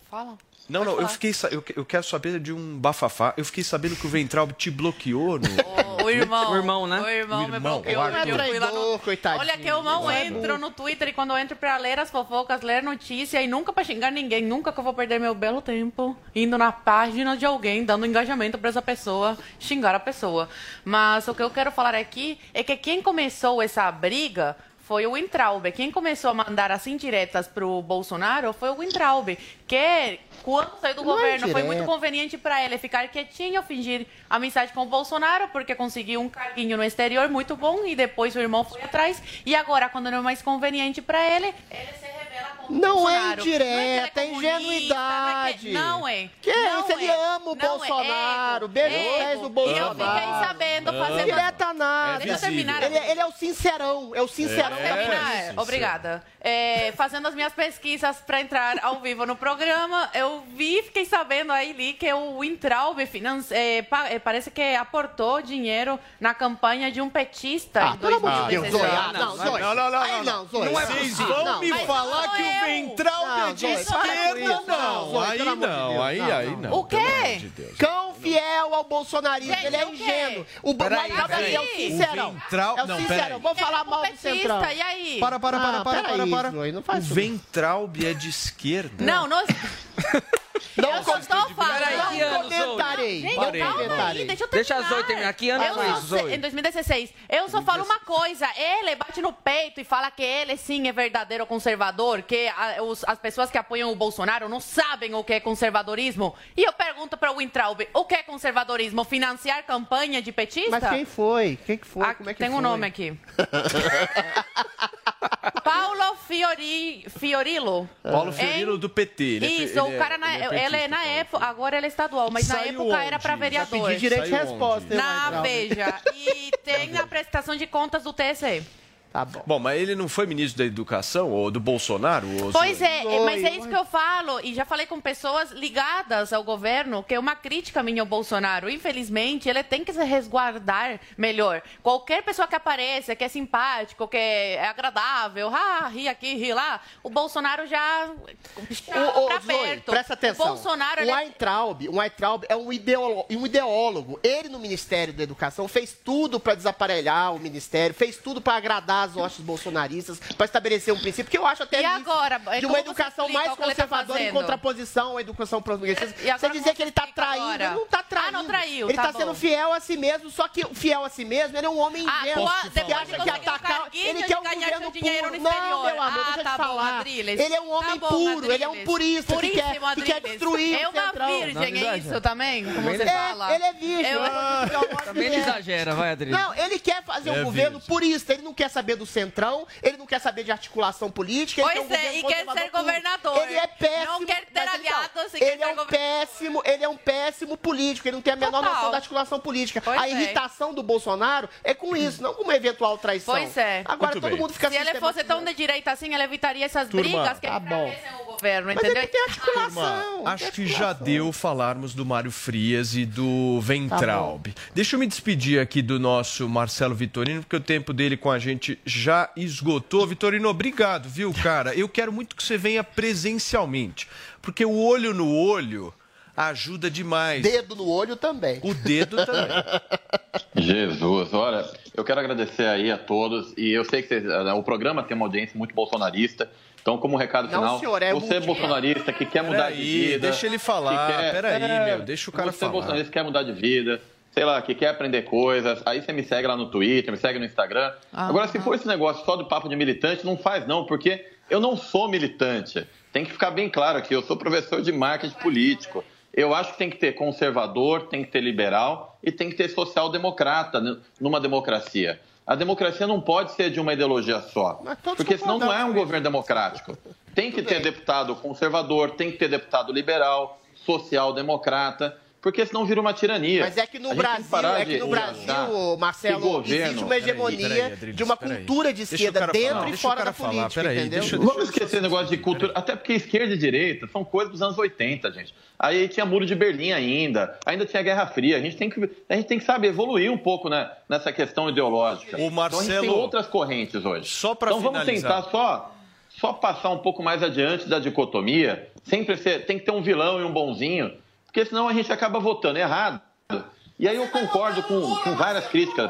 Fala. Não, Pode não, eu falar. fiquei. sa- Eu, eu quero saber de um bafafá. Eu fiquei sabendo que o Ventral te bloqueou no. [LAUGHS] O irmão. O irmão, né? O irmão, me irmão, bloqueou. o eu fui lá no... Traidor, coitadinho. Olha que eu não entro no Twitter e quando eu entro pra ler as fofocas, ler notícia e nunca pra xingar ninguém, nunca que eu vou perder meu belo tempo indo na página de alguém, dando engajamento pra essa pessoa, xingar a pessoa. Mas o que eu quero falar aqui é que quem começou essa briga foi o Wintraub. Quem começou a mandar assim diretas pro Bolsonaro foi o Wintraub, que quando saiu do Não é governo foi direto. muito conveniente para ele ficar quietinho, fingir amizade com o Bolsonaro, porque conseguiu um carguinho no exterior muito bom e depois o irmão foi atrás. E agora, quando não é mais conveniente para ele, ele se Não é Bolsonaro. indireta, é Não é que ele comunista, ingenuidade. Não é. Que não isso? Ele é. ama o Não é. Bolsonaro. Ego, Beijo pés do E eu Bolsonaro. fiquei sabendo fazendo... Direta nada. Deixa eu terminar. Ele, ele é o sincerão. É o sincerão da coisa. Obrigada. É, fazendo as minhas pesquisas para entrar ao vivo no programa, eu vi, fiquei sabendo aí li que o Wintraub finance, é, pa- é, parece que aportou dinheiro na campanha de um petista Ah, pelo amor de 2016. Deus, Zoe. Não. Não, não, não, não, não. Não é Não, não, vão não, me falar que o. Ventral Não, de esquerda? Não, aí não, aí, Não, aí não. não. O pelo quê? amor de Deus. Cão fiel ao bolsonarismo. Gente, ele é o ingênuo. O Bolsonaro é o sincerão. O Ventral- É o não, sincerão. Vou falar mal do Petista, centrão. e aí? Para, para, para, Ah, para, para, para. Não O faz isso. Ventraub é de esquerda? Não, não... [LAUGHS] Não eu só estou falando. Zoe? comentarei. Gente, Não calma aí, deixa eu Deixa a terminar. Zoe terminar. Que ano Eu foi isso, Zoe? Em 2016. Eu só falo uma coisa. Ele bate no peito e fala que ele sim é verdadeiro conservador, que a- os- as pessoas que apoiam o Bolsonaro não sabem o que é conservadorismo. E eu pergunto para o Wintraub, o que é conservadorismo? Financiar campanha de petista? Mas quem foi? Quem que foi? Ah, Como é que tem um foi? nome aqui. [LAUGHS] Paulo Fiori, Fiorillo. Paulo Hein? Fiorino do PT. ele é- Isso, ele o cara, na, ele ele é petista, na Paulo época, agora ele é estadual, mas na época era onde? para Já vereador. Pedir direito de resposta. Na? Veja. [LAUGHS] E tem a prestação de contas do TSE. Tá bom. Bom, mas ele não foi ministro da Educação ou do Bolsonaro? Ou Pois Zoe? é, mas é isso que eu falo, e já falei com pessoas ligadas ao governo, que é uma crítica minha ao Bolsonaro. Infelizmente, ele tem que se resguardar melhor. Qualquer pessoa que apareça, que é simpático, que é agradável, ah, ri aqui, ri lá, o Bolsonaro já ô, pra Zoe, perto. presta atenção. O Bolsonaro, o ele é- Weintraub, o Weintraub é um ideólogo, um ideólogo. Ele, no Ministério da Educação, fez tudo para desaparelhar o Ministério, fez tudo para agradar as hostes bolsonaristas, para estabelecer um princípio que eu acho até E agora? de Como uma educação mais tá conservadora em fazendo? contraposição à educação progressista. Você dizer que ele está traindo, agora. ele não está Ah, traindo. não traiu, Ele tá está sendo bom. fiel a si mesmo, só que fiel a si mesmo, ele é um homem Ah, ingênuo. boa- que acha que um atacar... Ele quer um governo puro. Não, meu amor, Ah, deixa eu tá te falar. Adriles. Ele é um homem Tá puro, ele é um Adriles. purista que quer, que quer Adriles. destruir É o uma centrão. virgem, é isso também? Como você É, fala? ele é virgem. Eu- Também exagera, vai, Adriano. Não, ele quer fazer um É governo purista, ele não quer saber do centrão, ele não quer saber de articulação política. ele Pois um é, governo e quer ser governador. Ele é péssimo. Não quer ter então, aliados quer ele ser é um govern- péssimo, ele é um péssimo político, ele não tem a menor Total. noção da articulação política. Pois a é. irritação do Bolsonaro é com isso, não com uma eventual traição. Pois é. Agora Muito todo bem. mundo fica Se ele fosse tão de direita assim, ele evitaria essas Turma, brigas que tá bom. enfraquecem o governo, Mas entendeu? ele tem articulação. Turma, acho que já deu falarmos do Mário Frias e do Ventraub. Deixa eu me despedir aqui do nosso Marcelo Vitorino, porque o tempo dele com a gente já esgotou. Vitorino, obrigado, viu, cara? Eu quero muito que você venha presencialmente, porque o olho no olho ajuda demais. Dedo no olho também. O dedo também. [LAUGHS] Jesus, olha, eu quero agradecer aí a todos e eu sei que vocês, eh, o programa tem uma audiência muito bolsonarista, então como recado Não, final, senhor, é você multi- bolsonarista que quer mudar de Peraí, vida, deixa ele falar, que quer- peraí, É, meu, deixa o cara você falar. bolsonarista que quer mudar de vida, sei lá, que quer aprender coisas, aí você me segue lá no Twitter, me segue no Instagram. Ah, Agora, se for esse negócio só do papo de militante, não faz não, porque eu não sou militante. Tem que ficar bem claro aqui, eu sou professor de marketing político. Eu acho que tem que ter conservador, tem que ter liberal e tem que ter social-democrata n- numa democracia. A democracia não pode ser de uma ideologia só, porque senão não é um governo democrático. [LAUGHS] Tem que ter deputado conservador, tem que ter deputado liberal, social-democrata, porque senão vira uma tirania. Mas é que no Brasil, parar é que no Brasil, Marcelo, que governo- existe uma Peraí, hegemonia peraí, Adriles, de uma peraí. cultura de Deixa o esquerda dentro falar, e deixa o fora da falar, política, peraí, entendeu? deixa- Vamos esquecer esse negócio de cultura. Até porque esquerda e direita são coisas dos anos 80, gente. Aí tinha muro de Berlim ainda, ainda tinha Guerra Fria. A gente tem que, a gente tem que sabe, evoluir um pouco né, nessa questão ideológica. O Então a gente tem Marcelo- outras correntes hoje. Só pra então vamos finalizar. tentar só, só passar um pouco mais adiante da dicotomia. Sempre ser, tem que ter um vilão e um bonzinho, porque senão a gente acaba votando errado. E aí eu concordo com, com várias críticas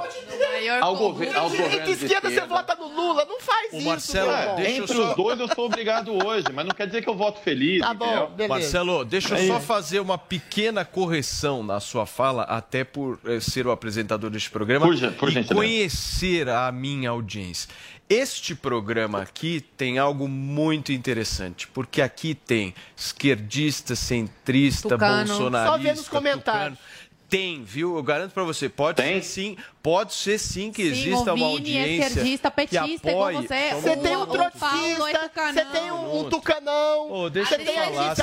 ao gover aos Em governos que de esquerda você vota no Lula? Não faz O isso, Marcelo, deixa eu Entre só- os dois eu sou obrigado hoje, mas não quer dizer que eu voto feliz. Tá bom. Marcelo, deixa eu Aí. só fazer uma pequena correção na sua fala, até por eh, ser o apresentador deste programa Por por e conhecer a minha audiência. Este programa aqui tem algo muito interessante, porque aqui tem esquerdista, centrista, Tucano. bolsonarista, Só vê nos comentários. tucano. Tem, viu? Eu garanto pra você. Pode ser sim, pode ser sim que exista o uma é audiência esquerdista, que petista, igual apoie. você. Você tem um Paulo é trotskista, você tem um, um tucanão. Ô, deixa você eu tem falar.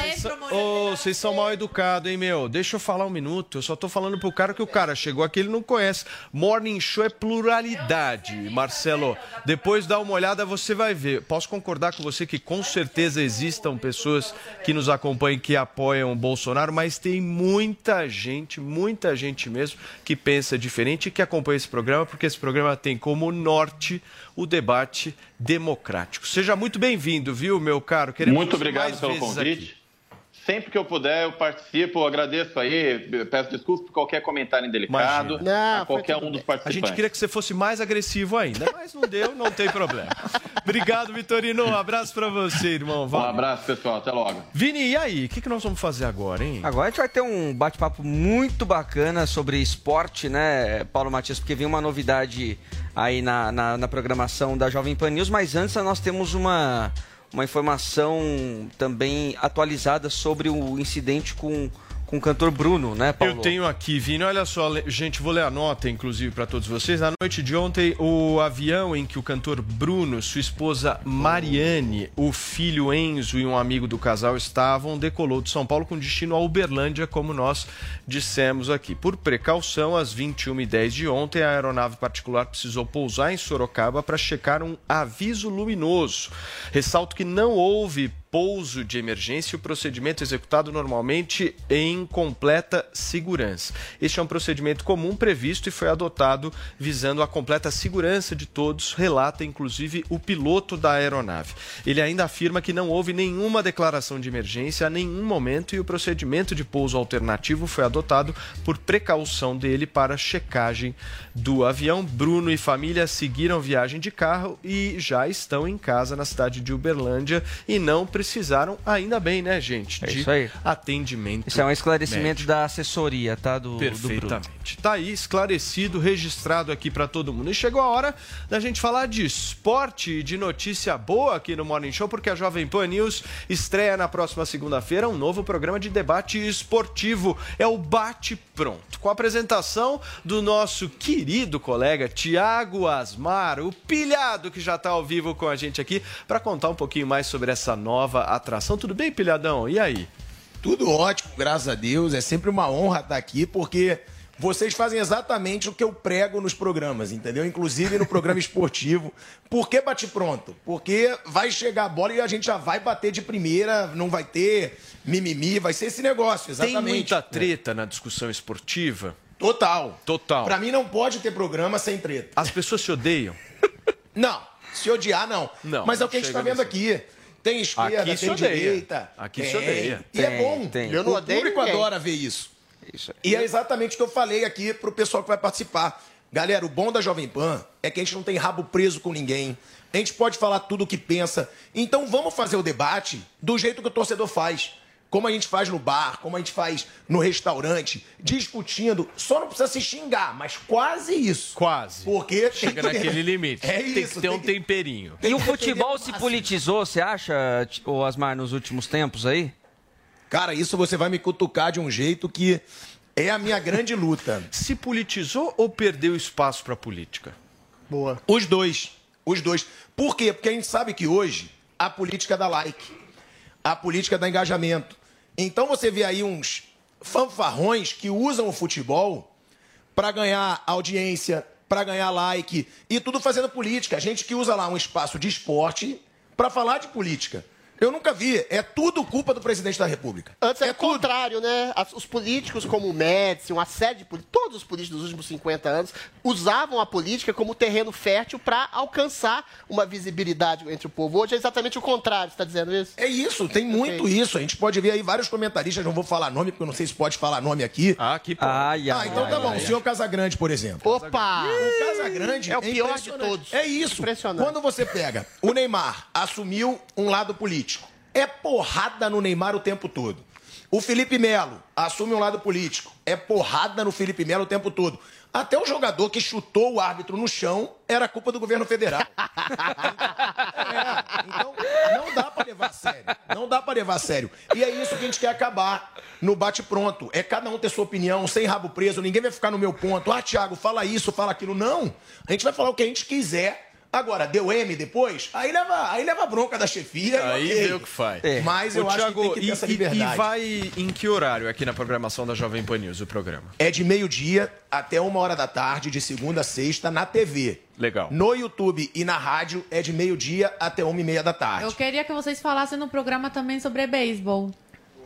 vocês são mal educados, hein, meu? Deixa eu falar um minuto. Eu só tô falando pro cara que o cara chegou aqui, ele não conhece. Morning Show é pluralidade, Marcelo. Depois dá uma olhada, você vai ver. Posso concordar com você que com certeza existam pessoas que nos acompanham que apoiam o Bolsonaro, mas tem muita gente, muita gente mesmo, que pensa diferente e que acompanha esse programa, porque esse programa tem como norte o debate democrático. Seja muito bem-vindo, viu, meu caro? Queremos Muito obrigado pelo convite. aqui. Sempre que eu puder, eu participo, eu agradeço aí, peço desculpas por qualquer comentário indelicado Imagina. a qualquer um dos A participantes. gente queria que você fosse mais agressivo ainda, mas não deu, não tem problema. Obrigado, Vitorino. Um abraço pra você, irmão. Um Valeu. abraço, pessoal. Até logo. Vini, e aí? O que, que nós vamos fazer agora, hein? Agora a gente vai ter um bate-papo muito bacana sobre esporte, né, Paulo Matias? Porque vem uma novidade aí na, na, na programação da Jovem Pan News, mas antes nós temos uma, uma informação também atualizada sobre o incidente com, com o cantor Bruno, né, Paulo? Eu tenho aqui, Vini, olha só, gente, vou ler a nota, inclusive, para todos vocês. Na noite de ontem, o avião em que o cantor Bruno, sua esposa Mariane, o filho Enzo e um amigo do casal estavam, decolou de São Paulo com destino a Uberlândia, como nós dissemos aqui. Por precaução, às 21h10 de ontem, a aeronave particular precisou pousar em Sorocaba para checar um aviso luminoso. Ressalto que não houve pouso de emergência e o procedimento executado normalmente em completa segurança. Este é um procedimento comum previsto e foi adotado visando a completa segurança de todos, relata inclusive o piloto da aeronave. Ele ainda afirma que não houve nenhuma declaração de emergência a nenhum momento e o procedimento de pouso alternativo foi adotado por precaução dele para checagem do avião. Bruno e família seguiram viagem de carro e já estão em casa na cidade de Uberlândia e não precisaram, ainda bem, né, gente, É de isso aí. atendimento. Isso é um esclarecimento médico. da assessoria, tá? Do, do Bruno. Perfeitamente. Tá aí esclarecido, registrado aqui para todo mundo. E chegou a hora da gente falar de esporte e de notícia boa aqui no Morning Show, porque a Jovem Pan News estreia na próxima segunda-feira um novo programa de debate esportivo. É o Bate Pronto, com a apresentação do nosso querido colega Tiago Asmar, o pilhado que já está ao vivo com a gente aqui para contar um pouquinho mais sobre essa nova atração. Tudo bem, pilhadão? E aí? Tudo ótimo, graças a Deus. É sempre uma honra estar aqui, porque vocês fazem exatamente o que eu prego nos programas, entendeu? Inclusive no programa [LAUGHS] esportivo. Por que bate pronto? Porque vai chegar a bola e a gente já vai bater de primeira, não vai ter mimimi, vai ser esse negócio, exatamente. Tem muita treta na discussão esportiva? Total. Total. Pra mim não pode ter programa sem treta. As pessoas se odeiam? [LAUGHS] Não. Se odiar, não. Não, Mas é o que a gente tá vendo aqui. Tem esquerda, Aqui se tem direita. Aqui se tem. odeia. E é Tem, bom. tem. Eu não odeio o público ninguém. adora ver isso. E é exatamente o que eu falei aqui pro pessoal que vai participar. Galera, o bom da Jovem Pan é que a gente não tem rabo preso com ninguém. A gente pode falar tudo o que pensa. Então vamos fazer o debate do jeito que o torcedor faz. Como a gente faz no bar, como a gente faz no restaurante, discutindo. Só não precisa se xingar, mas quase isso. Quase. Porque Chega tem que- naquele limite. [LAUGHS] É Tem que isso. ter um temperinho. E o futebol se politizou, você acha, o Asmar, nos últimos tempos aí? Cara, isso você vai me cutucar de um jeito que é a minha grande luta. [LAUGHS] Se politizou ou perdeu espaço para política? Boa. Os dois. Os dois. Por quê? Porque a gente sabe que hoje a política dá like. A política dá engajamento. Então você vê aí uns fanfarrões que usam o futebol para ganhar audiência, para ganhar like e tudo fazendo política. Gente que usa lá um espaço de esporte para falar de política. Eu nunca vi. É tudo culpa do presidente da República. Antes era o contrário, né? As- Os políticos como o Médici, uma série de políticos, todos os políticos dos últimos 50 anos, usavam a política como terreno fértil para alcançar uma visibilidade entre o povo. Hoje é exatamente o contrário, você está dizendo isso? É isso, tem muito isso. A gente pode ver aí vários comentaristas, não vou falar nome, porque eu não sei se pode falar nome aqui. Ah, aqui pode. Ai, ah, então tá bom. O senhor Casagrande, por exemplo. Opa! O Casagrande É o pior de todos. É isso. Impressionante. Quando você pega o Neymar, assumiu um lado político. É porrada no Neymar o tempo todo. O Felipe Melo assume um lado político. É porrada no Felipe Melo o tempo todo. Até o jogador que chutou o árbitro no chão era culpa do governo federal. [LAUGHS] É, então não dá pra levar a sério. Não dá pra levar a sério. E é isso que a gente quer acabar no bate-pronto. É cada um ter sua opinião, sem rabo preso. Ninguém vai ficar no meu ponto. Ah, Thiago, fala isso, fala aquilo. Não. A gente vai falar o que a gente quiser. Agora, deu M depois, aí leva, aí leva bronca da chefia. e Aí ok. vê o que faz. Mas eu Ô, acho Thiago, que tem que ter e, essa liberdade. E vai em que horário aqui na programação da Jovem Pan News, o programa? É de meio-dia até uma hora da tarde, de segunda a sexta, na TV. Legal. No YouTube e na rádio é de meio-dia até uma e meia da tarde. Eu queria que vocês falassem no programa também sobre beisebol.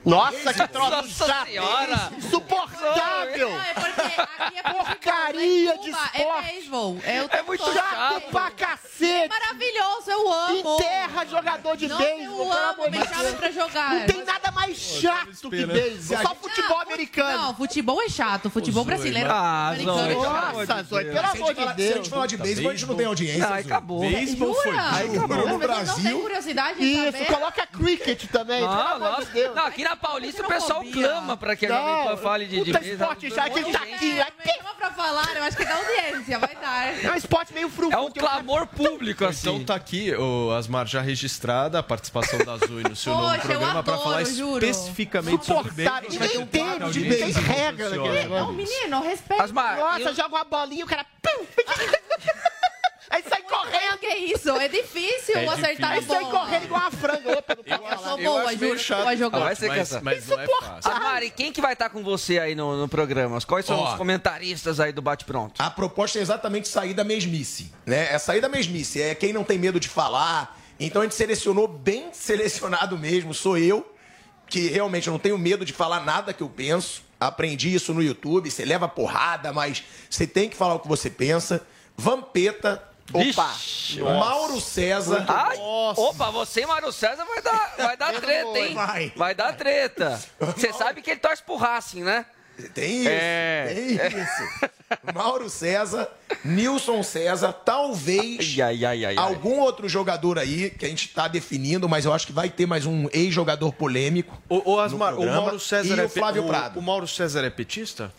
Nossa, que troço Nossa chato! senhora! Insuportável! Não, é porque aqui é [LAUGHS] Porcaria de Cuba, esporte! É beisebol. É, o É muito todo. chato pra cacete! Maravilhoso, eu amo. Enterra jogador de beisebol, eu pelo amo, amor de me Deus. pra jogar. Não tem nada mais chato que beisebol. Só futebol americano. Não, futebol é chato. Futebol brasileiro. americano Ah, é Zoe, chato. Nossa, Zoe, pelo amor de Deus. Se a gente falar de beisebol, a gente não tem audiência. Ah, acabou. Beisebol foi. Jura? Aí acabou. Mas No não tem Brasil. curiosidade de Isso, coloca cricket também. pelo Ah, amor de nossa. Deus. Não, aqui na Paulista o pessoal clama pra que a Jovem Pan fale de, puta mesa. esporte já, aquele tá aqui. Me chama pra falar, eu acho que dá audiência, vai dar. É um esporte meio fruto. É um clamor público, assim. Então tá aqui, Asmar, já registrada a participação da Zoe no seu novo programa para adoro, falar especificamente sobre Insuportável. beisebol. Ninguém entende, de não tem regra naquele Não, menino, respeita. Asmar, Nossa, joga uma bolinha, o cara. [LAUGHS] pum, Aí sai correndo. Que isso? É difícil É acertar Aí a sai bola. correndo igual uma franga. Opa, não Eu boa, acho meio chato. Vai jogar. Ah, vai ser Mas, essa. mas não é fácil. Asmari, quem que vai estar com você aí no, no programa? Quais são Ó. os comentaristas aí do Bate Pronto? A proposta é exatamente sair da mesmice, né? É sair da mesmice, é quem não tem medo de falar. Então a gente selecionou bem selecionado mesmo, sou eu, que realmente não tenho medo de falar nada que eu penso. Aprendi isso no YouTube, você leva porrada, mas você tem que falar o que você pensa. Vampeta, opa, Vixe, Mauro César. Ai, opa, você e Mário César vai dar, [LAUGHS] vai dar treta, hein? Vai. Vai dar treta. Você sabe que ele torce pro Racing, né? Tem isso, É. tem isso. Mauro César, Nilson César, talvez Ai, ai, ai, ai. algum outro jogador aí que a gente tá definindo, mas eu acho que vai ter mais um ex-jogador polêmico. O, o Asmar, no o Mauro César e é o Flávio pe- Prado. O, o Mauro César é petista?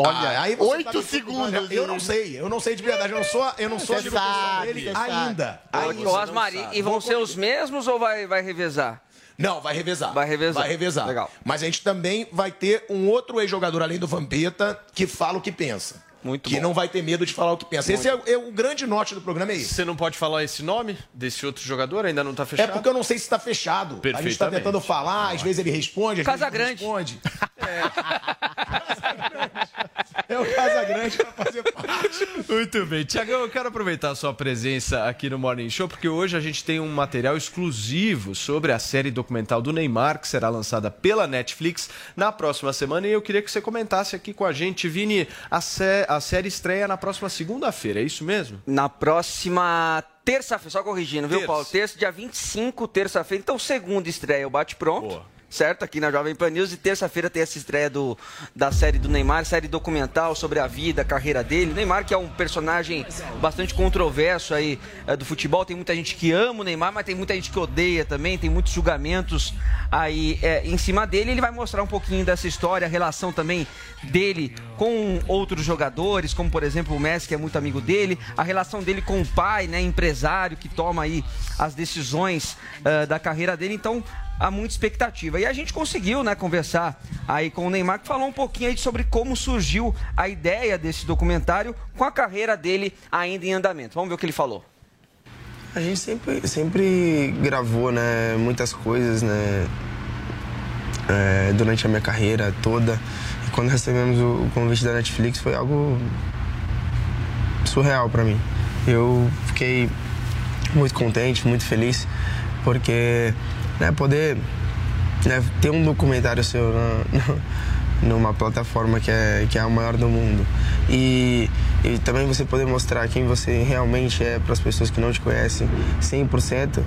Olha, Ah, aí você oito segundos. Eu não sei, eu não sei de verdade, eu não sou, eu não sou Você sabe, dele ainda. Ainda. Ô, Asmari, e vão ser os mesmos ou vai, vai revezar? Não, vai revezar. Vai revezar. Vai revezar. Legal. Mas a gente também vai ter um outro ex-jogador além do Vampeta que fala o que pensa. Muito que bom. não vai ter medo de falar o que pensa. Esse é, é o grande norte do programa, é esse. Você não pode falar esse nome desse outro jogador? Ainda não tá fechado? É porque eu não sei se está fechado. A gente está tentando falar, às vezes ele responde, às Casa vezes ele Grande. responde. [LAUGHS] É o Casa Grande para fazer parte. Muito bem. Tiagão, eu quero aproveitar a sua presença aqui no Morning Show, porque hoje a gente tem um material exclusivo sobre a série documental do Neymar, que será lançada pela Netflix na próxima semana. E eu queria que você comentasse aqui com a gente, Vini, a, sé- a série estreia na próxima segunda-feira, é isso mesmo? Na próxima terça-feira, só corrigindo, viu, Terça. Paulo? Terça, dia 25, terça-feira. Então, segunda estreia, o Bate Pronto. Boa. Certo? Aqui na Jovem Pan News. E terça-feira tem essa estreia do, da série do Neymar, série documental sobre a vida, a carreira dele. O Neymar, que é um personagem bastante controverso aí eh, do futebol. Tem muita gente que ama o Neymar, mas tem muita gente que odeia também. Tem muitos julgamentos aí eh, em cima dele. Ele vai mostrar um pouquinho dessa história, a relação também dele com outros jogadores, como por exemplo o Messi, que é muito amigo dele, a relação dele com o pai, né, empresário, que toma aí as decisões eh, da carreira dele. Então, há muita expectativa. E a gente conseguiu, né, conversar aí com o Neymar, que falou um pouquinho aí sobre como surgiu a ideia desse documentário com a carreira dele ainda em andamento. Vamos ver o que ele falou. A gente sempre, sempre gravou, né, muitas coisas, né, é, durante a minha carreira toda. E quando recebemos o, convite da Netflix foi algo surreal para mim. Eu fiquei muito contente, muito feliz. porque né, poder né, ter um documentário seu numa plataforma que é, que é a maior do mundo e, e também você poder mostrar quem você realmente é para as pessoas que não te conhecem 100%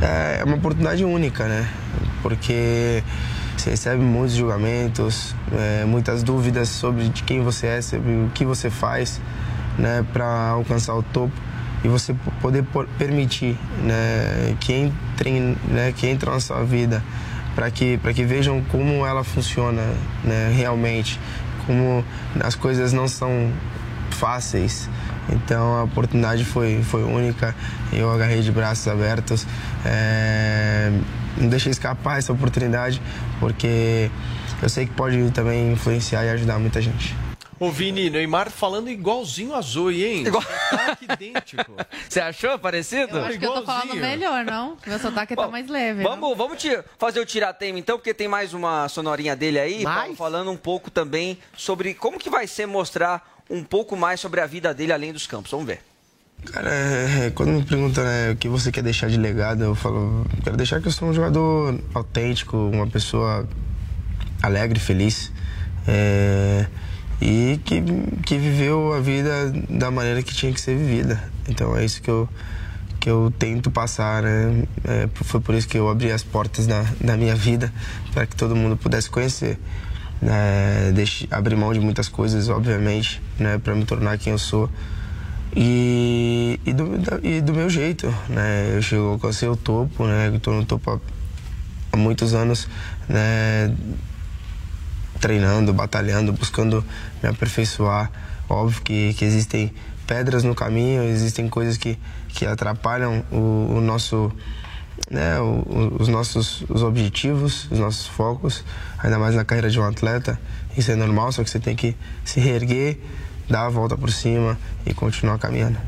é uma oportunidade única, né? Porque você recebe muitos julgamentos, é, muitas dúvidas sobre de quem você é, sobre o que você faz, né, para alcançar o topo e você poder permitir, né, que entrem, né, que entram na sua vida para que para que vejam como ela funciona, né, realmente, como as coisas não são fáceis. Então a oportunidade foi, foi única, eu agarrei de braços abertos. É, não deixei escapar essa oportunidade, porque eu sei que pode também influenciar e ajudar muita gente. Ô, Vini, Neymar falando igualzinho a Zoe, hein? Igual- Sotaque [LAUGHS] idêntico. Você achou parecido? Eu acho que eu tô falando melhor, não? Meu sotaque tá mais leve. não? Vamos, vamos te fazer o tiratema então, porque tem mais uma sonorinha dele aí, Paulo, falando um pouco também sobre como que vai ser mostrar um pouco mais sobre a vida dele além dos campos. Vamos ver. Cara, é, quando me perguntam né, o que você quer deixar de legado, eu falo, quero deixar que eu sou um jogador autêntico, uma pessoa alegre, feliz. é, e que, que viveu a vida da maneira que tinha que ser vivida. Então é isso que eu, que eu tento passar. Né? É, foi por isso que eu abri as portas da, da minha vida, para que todo mundo pudesse conhecer. Né? Deixe, abrir mão de muitas coisas, obviamente, né? para me tornar quem eu sou. E, e, do, e do meu jeito, né? Eu chego, alcancei o topo, né? Estou no topo há, há muitos anos, né? Treinando, batalhando, buscando me aperfeiçoar. Óbvio que, que existem pedras no caminho, existem coisas que, que atrapalham o, o nosso, né? o- os nossos os objetivos, os nossos focos, ainda mais na carreira de um atleta. Isso é normal, só que você tem que se reerguer, dar a volta por cima e continuar caminhando.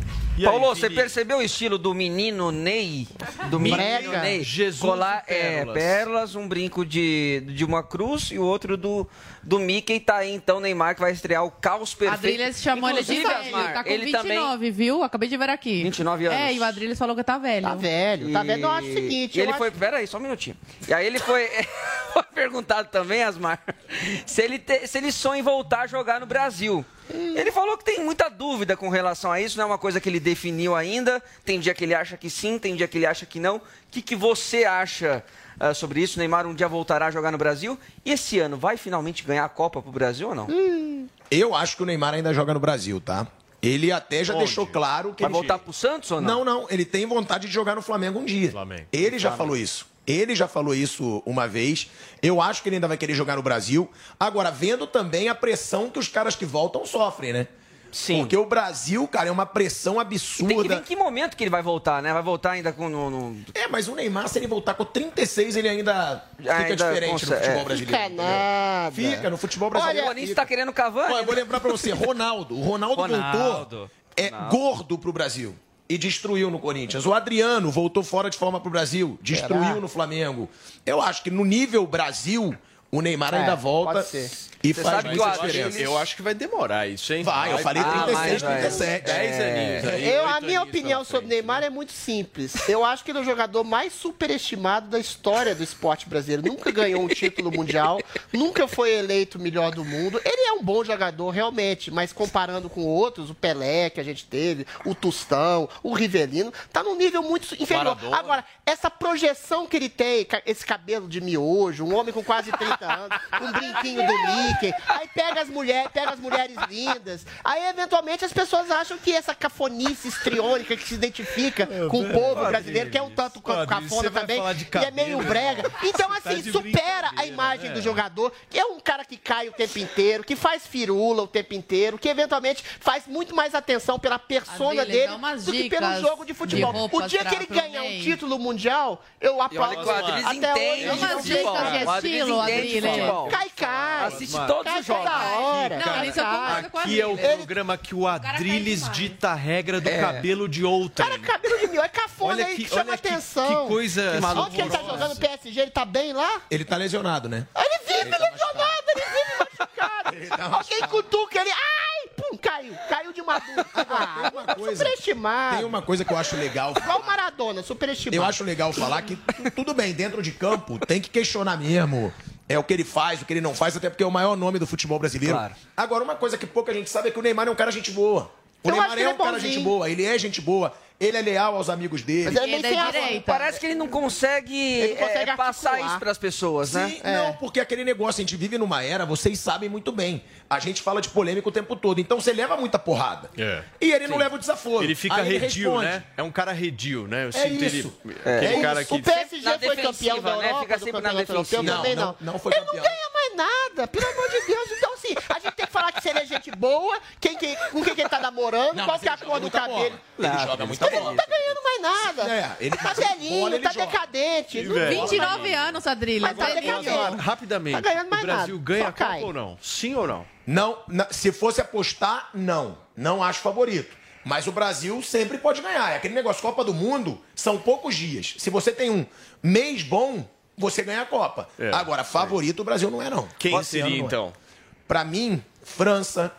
Paulo, você percebeu o estilo do menino Ney? Do menino Brega. Ney? Jesus Colar, e é, pérolas. pérolas, um brinco de, de uma cruz e o outro do, do Mickey. Tá aí então Neymar que vai estrear o Caos A Perfeito. Adriles chamou ele de Inclusive, velho. Asmar, Tá com ele 29, também... viu? Acabei de ver aqui. 29 anos. É, e o Adriles falou que tá velho. Tá velho, tá velho. Eu acho o seguinte, E ele acho- foi. Pera aí, só um minutinho. E aí ele foi, [LAUGHS] foi perguntado também, Asmar, se ele, te- se ele sonha em voltar a jogar no Brasil. Ele falou que tem muita dúvida com relação a isso, não é uma coisa que ele definiu ainda. Tem dia que ele acha que sim, tem dia que ele acha que não. O que, que você acha ah, sobre isso? Neymar um dia voltará a jogar no Brasil? E esse ano vai finalmente ganhar a Copa pro Brasil ou não? Eu acho que o Neymar ainda joga no Brasil, tá? Ele até já Onde? deixou claro que Vai ele... voltar pro Santos ou não? Não, não. Ele tem vontade de jogar no Flamengo um dia. Ele já Flamengo. falou isso. Ele já falou isso uma vez. Eu acho que ele ainda vai querer jogar no Brasil. Agora, vendo também a pressão que os caras que voltam sofrem, né? Sim. Porque o Brasil, cara, é uma pressão Tem que ver absurda. em que momento que ele vai voltar, né? Vai voltar ainda com. No, no- É, mas o Neymar, se ele voltar com 36, ele ainda fica Ainda diferente consegue- no futebol é. brasileiro. Fica nada. Fica, no futebol brasileiro. Olha, o Corinthians tá querendo Cavani. Olha, eu vou lembrar pra você, Ronaldo. O Ronaldo, Ronaldo. voltou é gordo pro Brasil e destruiu no Corinthians. O Adriano voltou fora de forma pro Brasil, destruiu Será? no Flamengo. Eu acho que no nível Brasil, o Neymar É, ainda volta pode ser. e Você faz sabe que muita eu acho, diferença. eu acho que vai demorar isso, hein? Vai, eu falei Ah, 36, mas, 37. 10 aninhos aí. Eu, a minha aninhos opinião sobre Neymar é muito simples. Eu acho que ele é o jogador mais superestimado da história do esporte brasileiro. Nunca ganhou um título mundial, nunca foi eleito o melhor do mundo. Ele é um bom jogador, realmente, mas comparando com outros, o Pelé que a gente teve, o Tostão, o Rivelino, tá num nível muito inferior. Agora, essa projeção que ele tem, esse cabelo de miojo, um homem com quase 30 anos, um brinquinho do Mickey, aí pega as mulheres, pega as mulheres lindas, aí eventualmente as pessoas acham que essa cafonice histriônica que se identifica com o povo brasileiro, que é um tanto quanto cafona também, e é meio brega. Então, tá assim, de supera a imagem né? do jogador, que é um cara que cai o tempo inteiro, que faz firula o tempo inteiro, que eventualmente faz muito mais atenção pela persona Adriles, dele do que pelo jogo de futebol. de o dia que ele ganhar um título mundial, eu aplaudo. olha Até hoje, futebol. dicas de O Adriles de Adriles. futebol. Cai, cai. Assiste Mano. todos Cai os jogos. toda hora. Não, Cai, isso eu cai. concordo com a Aqui é o Adriles. programa que o Adriles dita a regra do É. cabelo de outrem. Cara, cabelo de mil é cafona Olha aí que- que chama olha que- atenção. que coisa Que maluco. Onde que ele tá jogando PSG? Ele tá bem lá? Ele tá lesionado, né? Ele vive lesionado, ele vive machucado. [LAUGHS] tá Alguém cutuca ele. Ai, pum, caiu. Caiu de maduro. [LAUGHS] Ah, coisa- superestimado. Tem uma coisa que eu acho legal. Igual o Maradona, superestimado. Eu acho legal falar que tu- tudo bem, dentro de campo tem que questionar mesmo. É o que ele faz, o que ele não faz, até porque é o maior nome do futebol brasileiro. Claro. Agora, uma coisa que pouca gente sabe é que o Neymar é um cara gente boa. O Eu Neymar é ele um é cara gente boa, ele é gente boa, ele é leal aos amigos dele. Mas ele nem tem a- Parece que ele não consegue, Ele não consegue é, passar articular. isso pras pessoas, né? Sim, não, porque aquele negócio, a gente vive numa era, vocês sabem muito bem. A gente fala de polêmica o tempo todo, então você leva muita porrada. É. E ele não leva o desaforo. Ele fica Aí redio, responde. né? É um cara redio, né? Eu É sinto isso. ele. É. Aquele É cara isso. que. O PSG Na foi campeão da né? Europa, Fica sempre na defensiva. também Não, não. não, não foi ele não campeão. ganha mais nada, pelo amor de Deus. Então, assim, a gente tem que falar que se ele é gente boa, quem, quem, com quem que ele tá namorando, Não, qual que é a cor joga do cabelo. bola. Ele joga muita Ele não bola. tá ganhando mais nada. É, ele- tá velhinho, bola ele tá joga. decadente. não- 29 anos, Adrilho. Mas Tá tá decadente. Rapidamente. Tá ganhando mais o Brasil nada, ganha a Copa ou não? Sim ou não? Não, se fosse apostar, não. Não acho favorito. Mas o Brasil sempre pode ganhar. É aquele negócio, Copa do Mundo, são poucos dias. Se você tem um mês bom, você ganha a Copa. É, Agora, favorito o Brasil não é, não. Quem seria, não é. então? Pra mim, França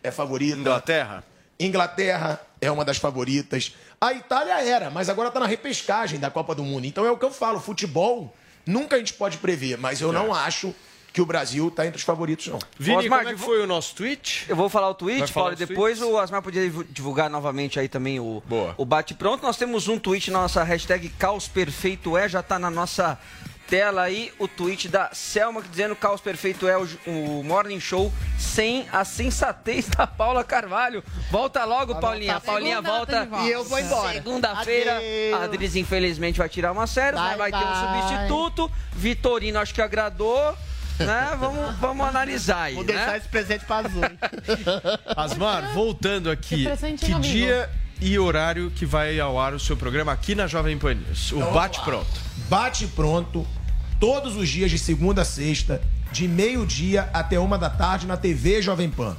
é favorita. Inglaterra? Inglaterra é uma das favoritas. A Itália era, mas agora tá na repescagem da Copa do Mundo. Então é o que eu falo, futebol nunca a gente pode prever, mas eu não acho que o Brasil tá entre os favoritos, não. Vini, Osmar, como é foi o nosso tweet? Eu vou falar o tweet, Paulo, e depois tweets? o Asmar podia divu- divulgar novamente aí também o, Boa. o bate-pronto. Nós temos um tweet na nossa hashtag Caos Perfeito é, já tá na nossa tela aí o tweet da Selma que dizendo Caos Perfeito é o, o Morning Show sem a sensatez [LAUGHS] da Paula Carvalho. Volta logo, Paulinha. A Paulinha Segunda volta. tá. E eu vou embora. Segunda-feira, a Adris infelizmente vai tirar uma série, Bye, mas vai ter um substituto. Vitorino acho que agradou. Né? [LAUGHS] Vamos, vamos analisar aí. Vou né? deixar esse presente pra Azul. hein? [LAUGHS] Asmar, voltando aqui, Que vivo. dia e horário que vai ao ar o seu programa aqui na Jovem Pan News? O Então, Bate. Pronto. Bate pronto, todos os dias de segunda a sexta, de meio-dia até uma da tarde na TV Jovem Pan.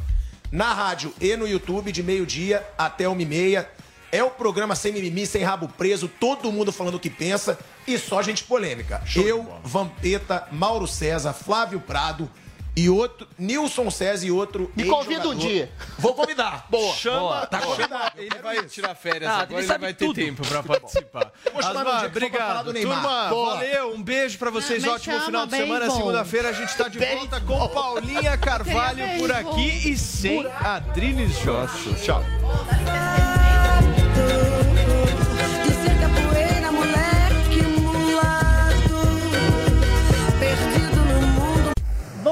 Na rádio e no YouTube, de meio-dia até uma e meia. É o programa sem mimimi, sem rabo preso, todo mundo falando o que pensa e só gente polêmica. Eu, Vampeta, Mauro César, Flávio Prado e outro, Nilson César e outro. Me convida um dia. Vou convidar. [LAUGHS] Boa. Chama, Tá boa. convidado. Ele vai tirar férias Ah, agora, ele ele sabe vai ter tudo. tempo pra [LAUGHS] participar. vou chamar Asmar, dia obrigado. Turma, Boa. valeu. Um beijo pra vocês. Ótimo final de semana. bom. Segunda-feira a gente tá de Bem volta com Paulinha Carvalho Bem por bom. aqui e sem Adriles Jorge. Tchau.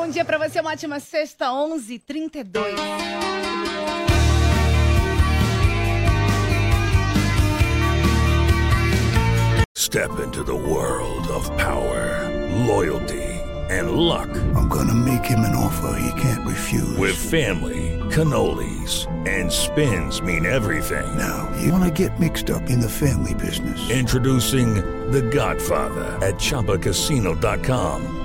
Bom dia pra você, uma ótima sexta, 11h32. Step into the world of power, loyalty, and luck. I'm gonna make him an offer he can't refuse. With family, cannolis, and spins mean everything. Now, you wanna get mixed up in the family business. Introducing The Godfather at ChumbaCasino.com.